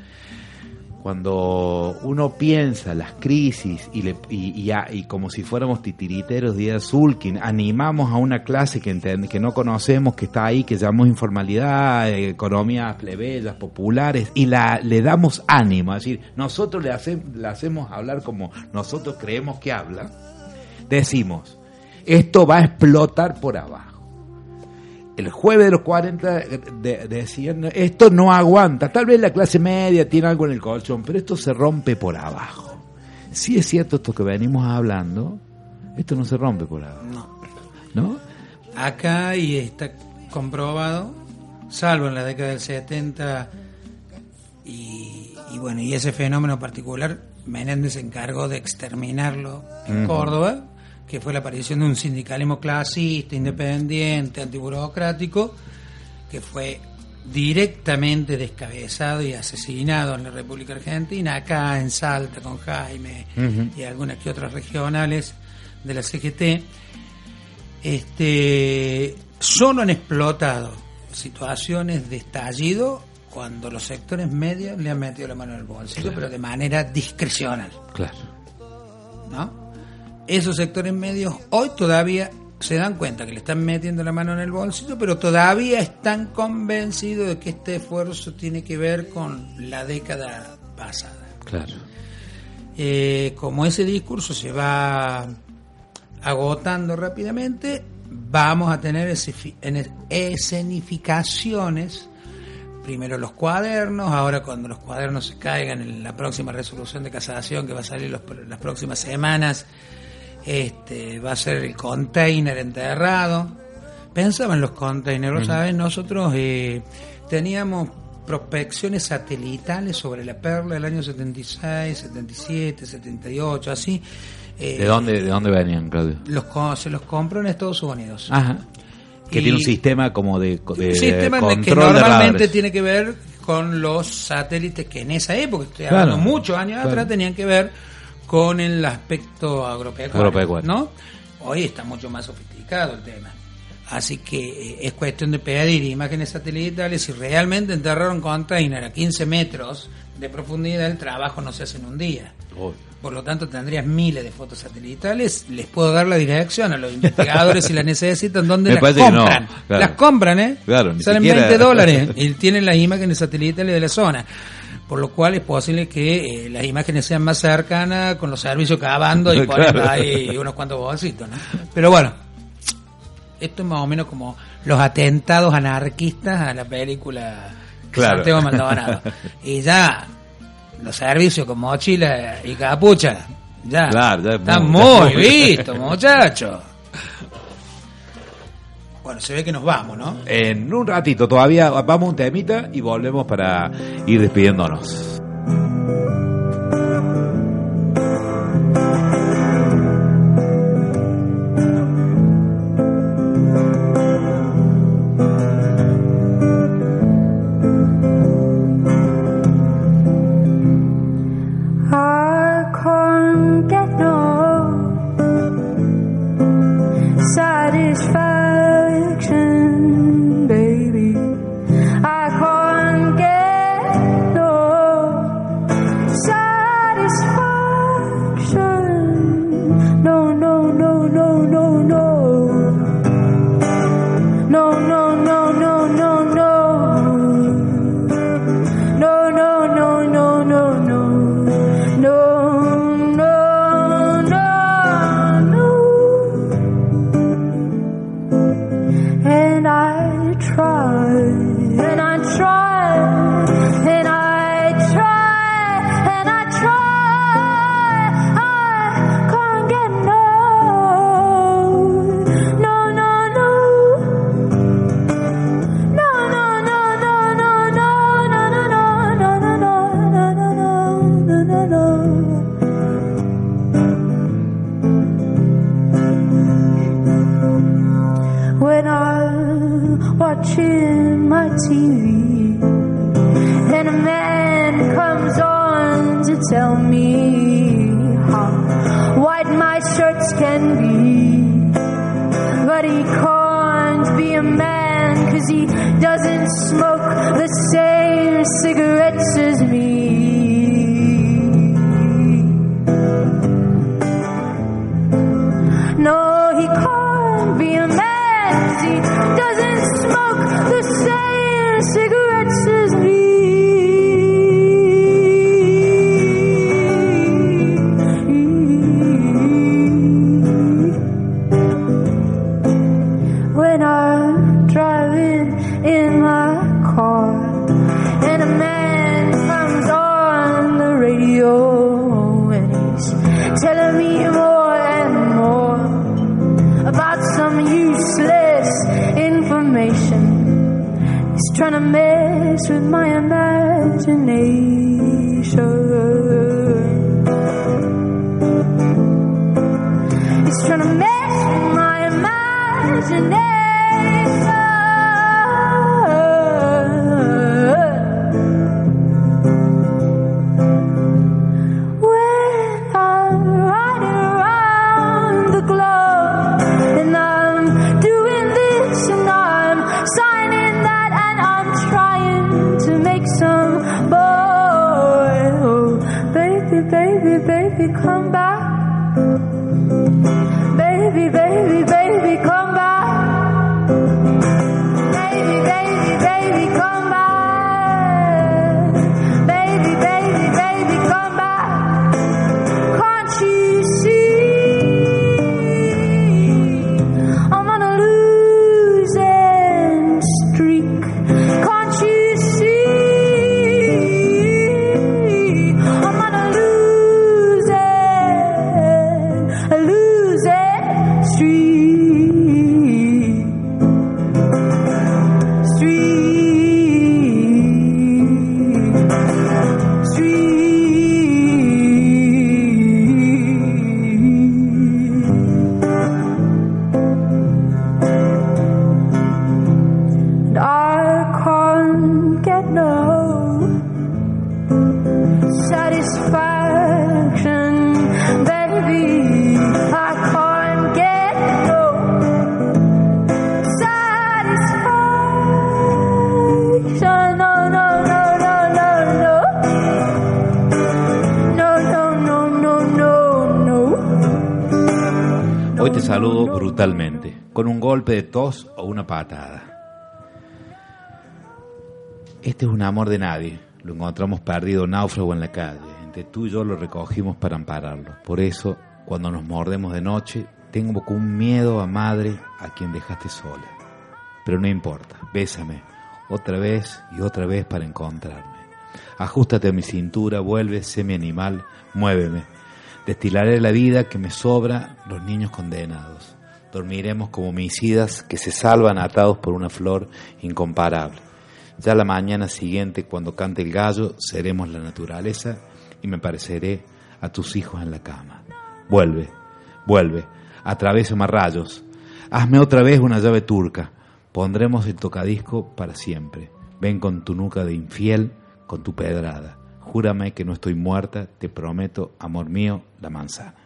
Cuando uno piensa las crisis y, le- y, y a- y como si fuéramos titiriteros de Zulkin, animamos a una clase que, no conocemos, que está ahí, que llamamos informalidad, eh, economías plebeyas, populares, y la, le damos ánimo. Es decir, nosotros le, hace- le hacemos hablar como nosotros creemos que habla. Decimos, esto va a explotar por abajo el jueves de los 40 de- decían, esto no aguanta, tal vez la clase media tiene algo en el colchón, pero esto se rompe por abajo. Si es cierto esto que venimos hablando, esto no se rompe por abajo.
No.
¿No?
Acá y está comprobado salvo en la década del 70 y, y bueno, y ese fenómeno particular, Menéndez se encargó de exterminarlo en. Córdoba, que fue la aparición de un sindicalismo clasista, independiente, antiburocrático, que fue directamente descabezado y asesinado en la República Argentina, acá en Salta con Jaime y algunas que otras regionales de la CGT, este, solo han explotado situaciones de estallido cuando los sectores medios le han metido la mano en el bolsillo, pero de manera discrecional.
Claro.
¿no? Esos sectores medios hoy todavía se dan cuenta que le están metiendo la mano en el bolsillo, pero todavía están convencidos de que este esfuerzo tiene que ver con la década pasada.
Claro.
Eh, como ese discurso se va agotando rápidamente, vamos a tener escenificaciones, primero los cuadernos, ahora cuando los cuadernos se caigan en la próxima resolución de casación que va a salir los- las próximas semanas, este, va a ser el container enterrado. Pensaba en los containers, ¿sabes? Nosotros eh, teníamos prospecciones satelitales sobre la perla del año 76, 77, 78, así. Eh,
¿De dónde, ¿De dónde venían, Claudio?
Los, se los compró en Estados Unidos.
Ajá. Que
Y-
tiene un sistema como de, de
un sistema de-
control
que normalmente tiene que ver con los satélites que en esa época, estoy
Claro,
hablando muchos años
claro.
atrás, tenían que ver con el aspecto agropecuario,
Agropecuario.
¿no? Hoy está mucho más sofisticado el tema. Así que eh, es cuestión de pedir imágenes satelitales. Si realmente enterraron container a 15 metros de profundidad, el trabajo no se hace en un día.
Obvio.
Por lo tanto, tendrías miles de fotos satelitales. Les puedo dar la dirección a los investigadores si las necesitan, donde las
no,
compran.
claro.
Las compran, ¿eh?
Claro,
Salen
siquiera-
20 dólares y tienen las imágenes satelitales de la zona. Por lo cual es posible que eh, las imágenes sean más cercanas con los servicios cavando y ponen
Claro.
ahí unos cuantos bolsitos, ¿no? Pero bueno, esto es más o menos como los atentados anarquistas a la película
Claro.
Santiago Maldonado. Y ya los servicios con mochila y capucha, ya,
Claro, ya es
están
muy-
muy vistos, muchachos. Bueno, se ve que nos vamos, ¿no?
En un ratito todavía vamos un temita y volvemos para ir despidiéndonos.
Brutalmente, con un golpe de tos o una patada. Este es un amor de nadie. Lo encontramos perdido náufrago en la calle. Entre tú y yo lo recogimos para ampararlo. Por eso, cuando nos mordemos de noche, tengo como un miedo a madre a quien dejaste sola. Pero no importa, bésame otra vez y otra vez para encontrarme. Ajustate a mi cintura, vuelve, sé mi animal, muéveme. Destilaré la vida que me sobra los niños condenados. Dormiremos como homicidas que se salvan atados por una flor incomparable. Ya la mañana siguiente, cuando cante el gallo, seremos la naturaleza y me pareceré a tus hijos en la cama. Vuelve, vuelve, atravésame a rayos. Hazme otra vez una llave turca. Pondremos el tocadisco para siempre. Ven con tu nuca de infiel, con tu pedrada. Júrame que no estoy muerta, te prometo, amor mío, la manzana.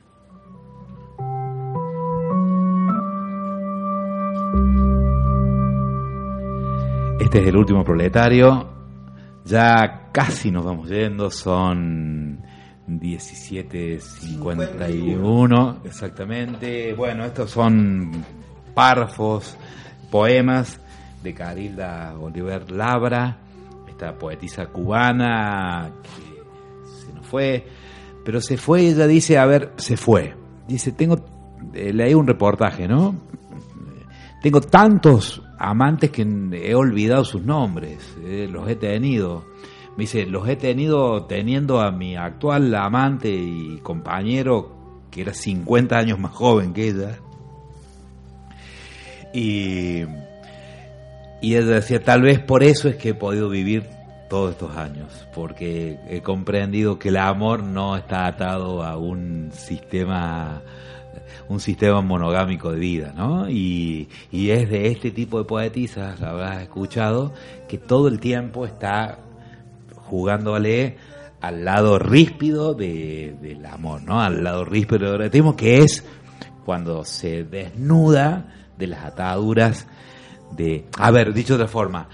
Este es el último proletario. Ya casi nos vamos yendo, son 17.51 exactamente. Bueno, estos son párrafos, poemas de Carilda Oliver Labra, esta poetisa cubana que se nos fue, pero se fue y ella dice, a ver, se fue. Dice, tengo, eh, leí un reportaje, ¿no? Tengo tantos amantes que he olvidado sus nombres, eh, los he tenido. Me dice, los he tenido teniendo a mi actual amante y compañero, que era 50 años más joven que ella. Y, y ella decía, tal vez por eso es que he podido vivir todos estos años, porque he comprendido que el amor no está atado a un sistema un sistema monogámico de vida, ¿no? Y, y es de este tipo de poetisas, habrás escuchado, que todo el tiempo está jugándole al lado ríspido de, del amor, ¿no? Al lado ríspido del erotismo, que es cuando se desnuda de las ataduras de... A ver, dicho de otra forma,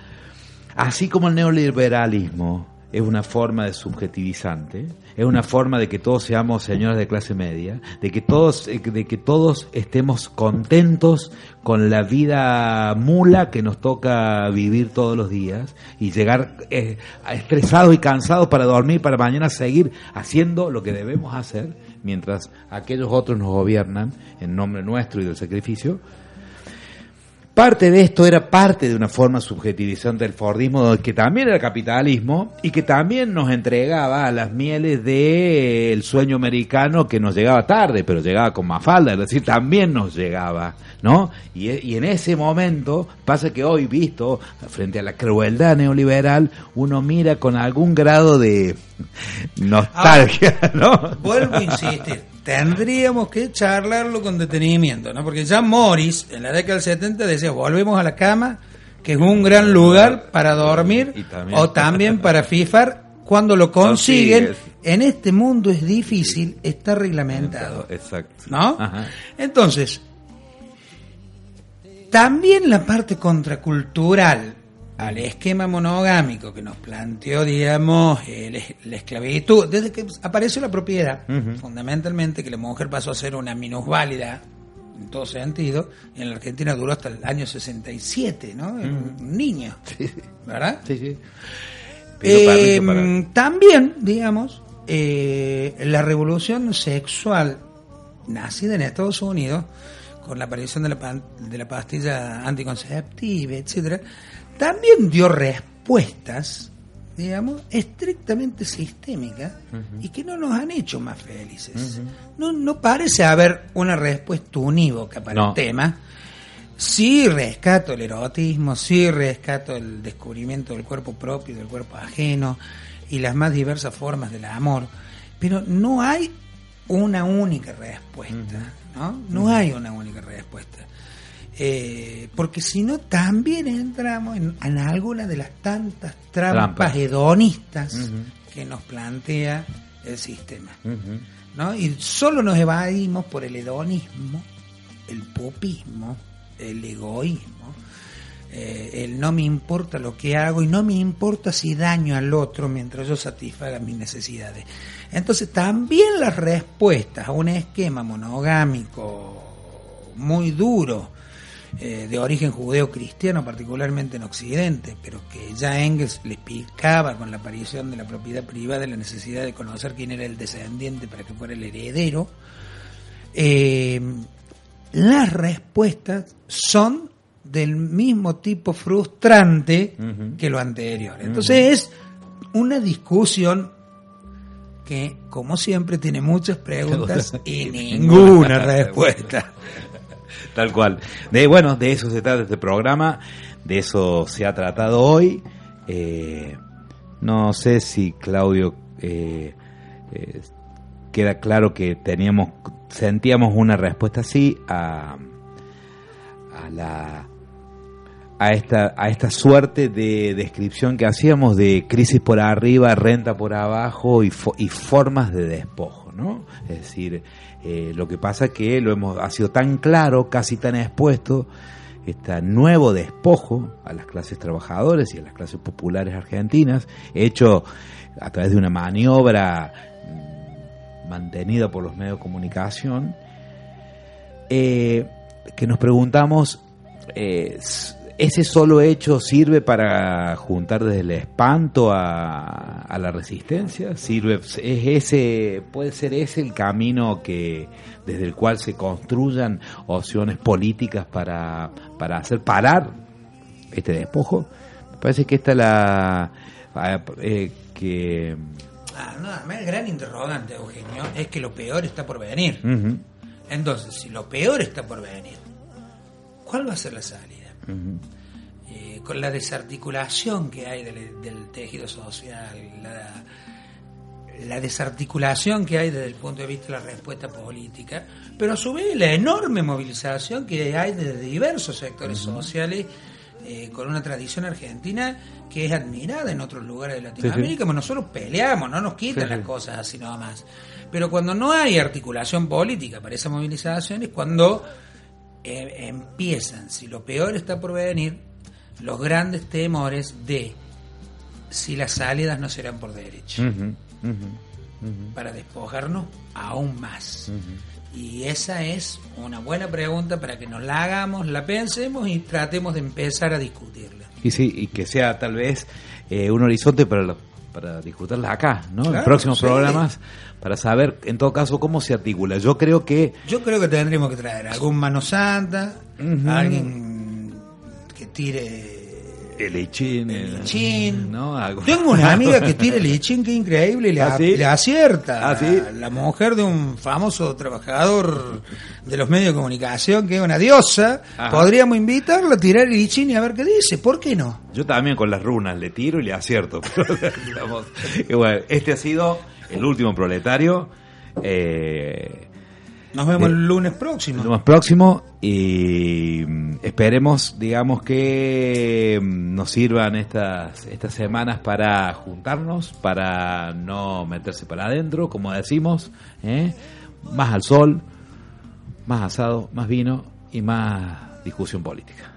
así como el neoliberalismo es una forma de subjetivizante, es una forma de que todos seamos señores de clase media, de que todos, de que todos estemos contentos con la vida mula que nos toca vivir todos los días y llegar eh, estresados y cansados para dormir, para mañana seguir haciendo lo que debemos hacer, mientras aquellos otros nos gobiernan en nombre nuestro y del sacrificio. Parte de esto era parte de una forma subjetivizante del Fordismo, que también era capitalismo y que también nos entregaba a las mieles del sueño americano que nos llegaba tarde, pero llegaba con más falda, es decir, también nos llegaba, ¿no? Y, y en ese momento pasa que hoy, visto frente a la crueldad neoliberal, uno mira con algún grado de nostalgia, ¿no?
Vuelvo a insistir, tendríamos que charlarlo con detenimiento, ¿no? Porque ya Morris, en la década del 70, decía, volvemos a la cama, que es un gran lugar para dormir,
Y también-
o también para fifar, cuando lo consiguen. En este mundo es difícil, está reglamentado.
Exacto.
¿no?
Ajá.
Entonces, también la parte contracultural al esquema monogámico que nos planteó, digamos, el- la esclavitud, desde que apareció la propiedad, fundamentalmente que la mujer pasó a ser una minusválida en todo sentido, y en la Argentina duró hasta el año 67, ¿no? Era Un niño, ¿verdad?
Sí, sí.
Eh,
para-
También, digamos, eh, la revolución sexual nacida en Estados Unidos, con la aparición de la, pan- de la pastilla anticonceptiva, etcétera, también dio respuestas, digamos, estrictamente sistémicas y que no nos han hecho más felices. no, no parece haber una respuesta unívoca para
No.
el tema. Sí rescato el erotismo, sí rescato el descubrimiento del cuerpo propio, del cuerpo ajeno y las más diversas formas del amor, pero no hay una única respuesta, ¿no? No hay una única respuesta. Eh, porque si no, también entramos en, en alguna de las tantas trampas, hedonistas que nos plantea el sistema. ¿no? Y solo nos evadimos por el hedonismo, el popismo, el egoísmo, eh, el no me importa lo que hago y no me importa si daño al otro mientras yo satisfaga mis necesidades. Entonces también las respuestas a un esquema monogámico muy duro, eh, de origen judeo-cristiano, particularmente en Occidente, pero que ya Engels le explicaba con la aparición de la propiedad privada la necesidad de conocer quién era el descendiente para que fuera el heredero, eh, las respuestas son del mismo tipo frustrante que lo anterior. Entonces es una discusión que, como siempre, tiene muchas preguntas y ninguna respuesta.
Tal cual. De, bueno, de eso se trata este programa, de eso se ha tratado hoy. Eh, no sé si Claudio eh, eh, queda claro que teníamos, sentíamos una respuesta así a, a la a esta a esta suerte de descripción que hacíamos de crisis por arriba, renta por abajo y, fo- y formas de despojo, ¿no? Es decir, eh, lo que pasa es que lo hemos ha sido tan claro, casi tan expuesto este nuevo despojo a las clases trabajadoras y a las clases populares argentinas, hecho a través de una maniobra mm, mantenida por los medios de comunicación, eh, que nos preguntamos, eh, ¿ese solo hecho sirve para juntar desde el espanto a, a la resistencia? ¿Sirve, es ese, ¿Puede ser ese el camino que desde el cual se construyan opciones políticas para, para hacer parar este despojo? Me parece que esta es la... eh, que...
Ah, no, el gran interrogante, Eugenio, es que lo peor está por venir. Entonces, si lo peor está por venir, ¿cuál va a ser la salida? Eh, con la desarticulación que hay del, del tejido social, la, la desarticulación que hay desde el punto de vista de la respuesta política, pero a su vez la enorme movilización que hay desde diversos sectores sociales eh, con una tradición argentina que es admirada en otros lugares de Latinoamérica, como nosotros peleamos, no nos quitan
Sí,
las
sí.
cosas así nomás. Pero cuando no hay articulación política para esa movilización es cuando eh, empiezan, si lo peor está por venir, los grandes temores de si las salidas no serán por derecho, para despojarnos aún más. Y esa es una buena pregunta para que nos la hagamos, la pensemos y tratemos de empezar a discutirla.
Y sí, y que sea tal vez eh, un horizonte para, lo- para disfrutarla acá, ¿no? en próximos
sí.
programas, para saber en todo caso cómo se articula. Yo creo que
Yo creo que tendremos que traer algún mano santa,
Ujú.
alguien que tire
El lichín.
el lichín.
¿no? Algo-
Tengo una amiga que tira el lichín, que increíble, y le,
¿Ah, sí?
le acierta.
¿Ah, sí?
La mujer de un famoso trabajador de los medios de comunicación, que es una diosa,
Ajá.
podríamos invitarla a tirar el lichín y a ver qué dice. ¿Por qué no?
Yo también con las runas le tiro y le acierto. pero, digamos, y bueno, este ha sido el último proletario. Eh,
Nos vemos
Eh,
el lunes próximo.
lo más próximo y mm, esperemos, digamos, que mm, nos sirvan estas, estas semanas para juntarnos, para no meterse para adentro, como decimos, ¿eh? más al sol, más asado, más vino y más discusión política.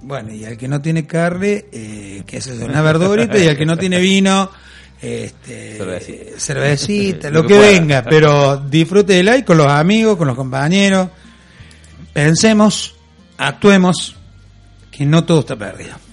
Bueno, y al que no tiene carne, eh, que es una verdurita, y al que no tiene vino, este,
Cervecita.
cervecita, lo
Lo
que
que
venga, pero disfrútela y con los amigos, con los compañeros. Pensemos, actuemos, que no todo está perdido.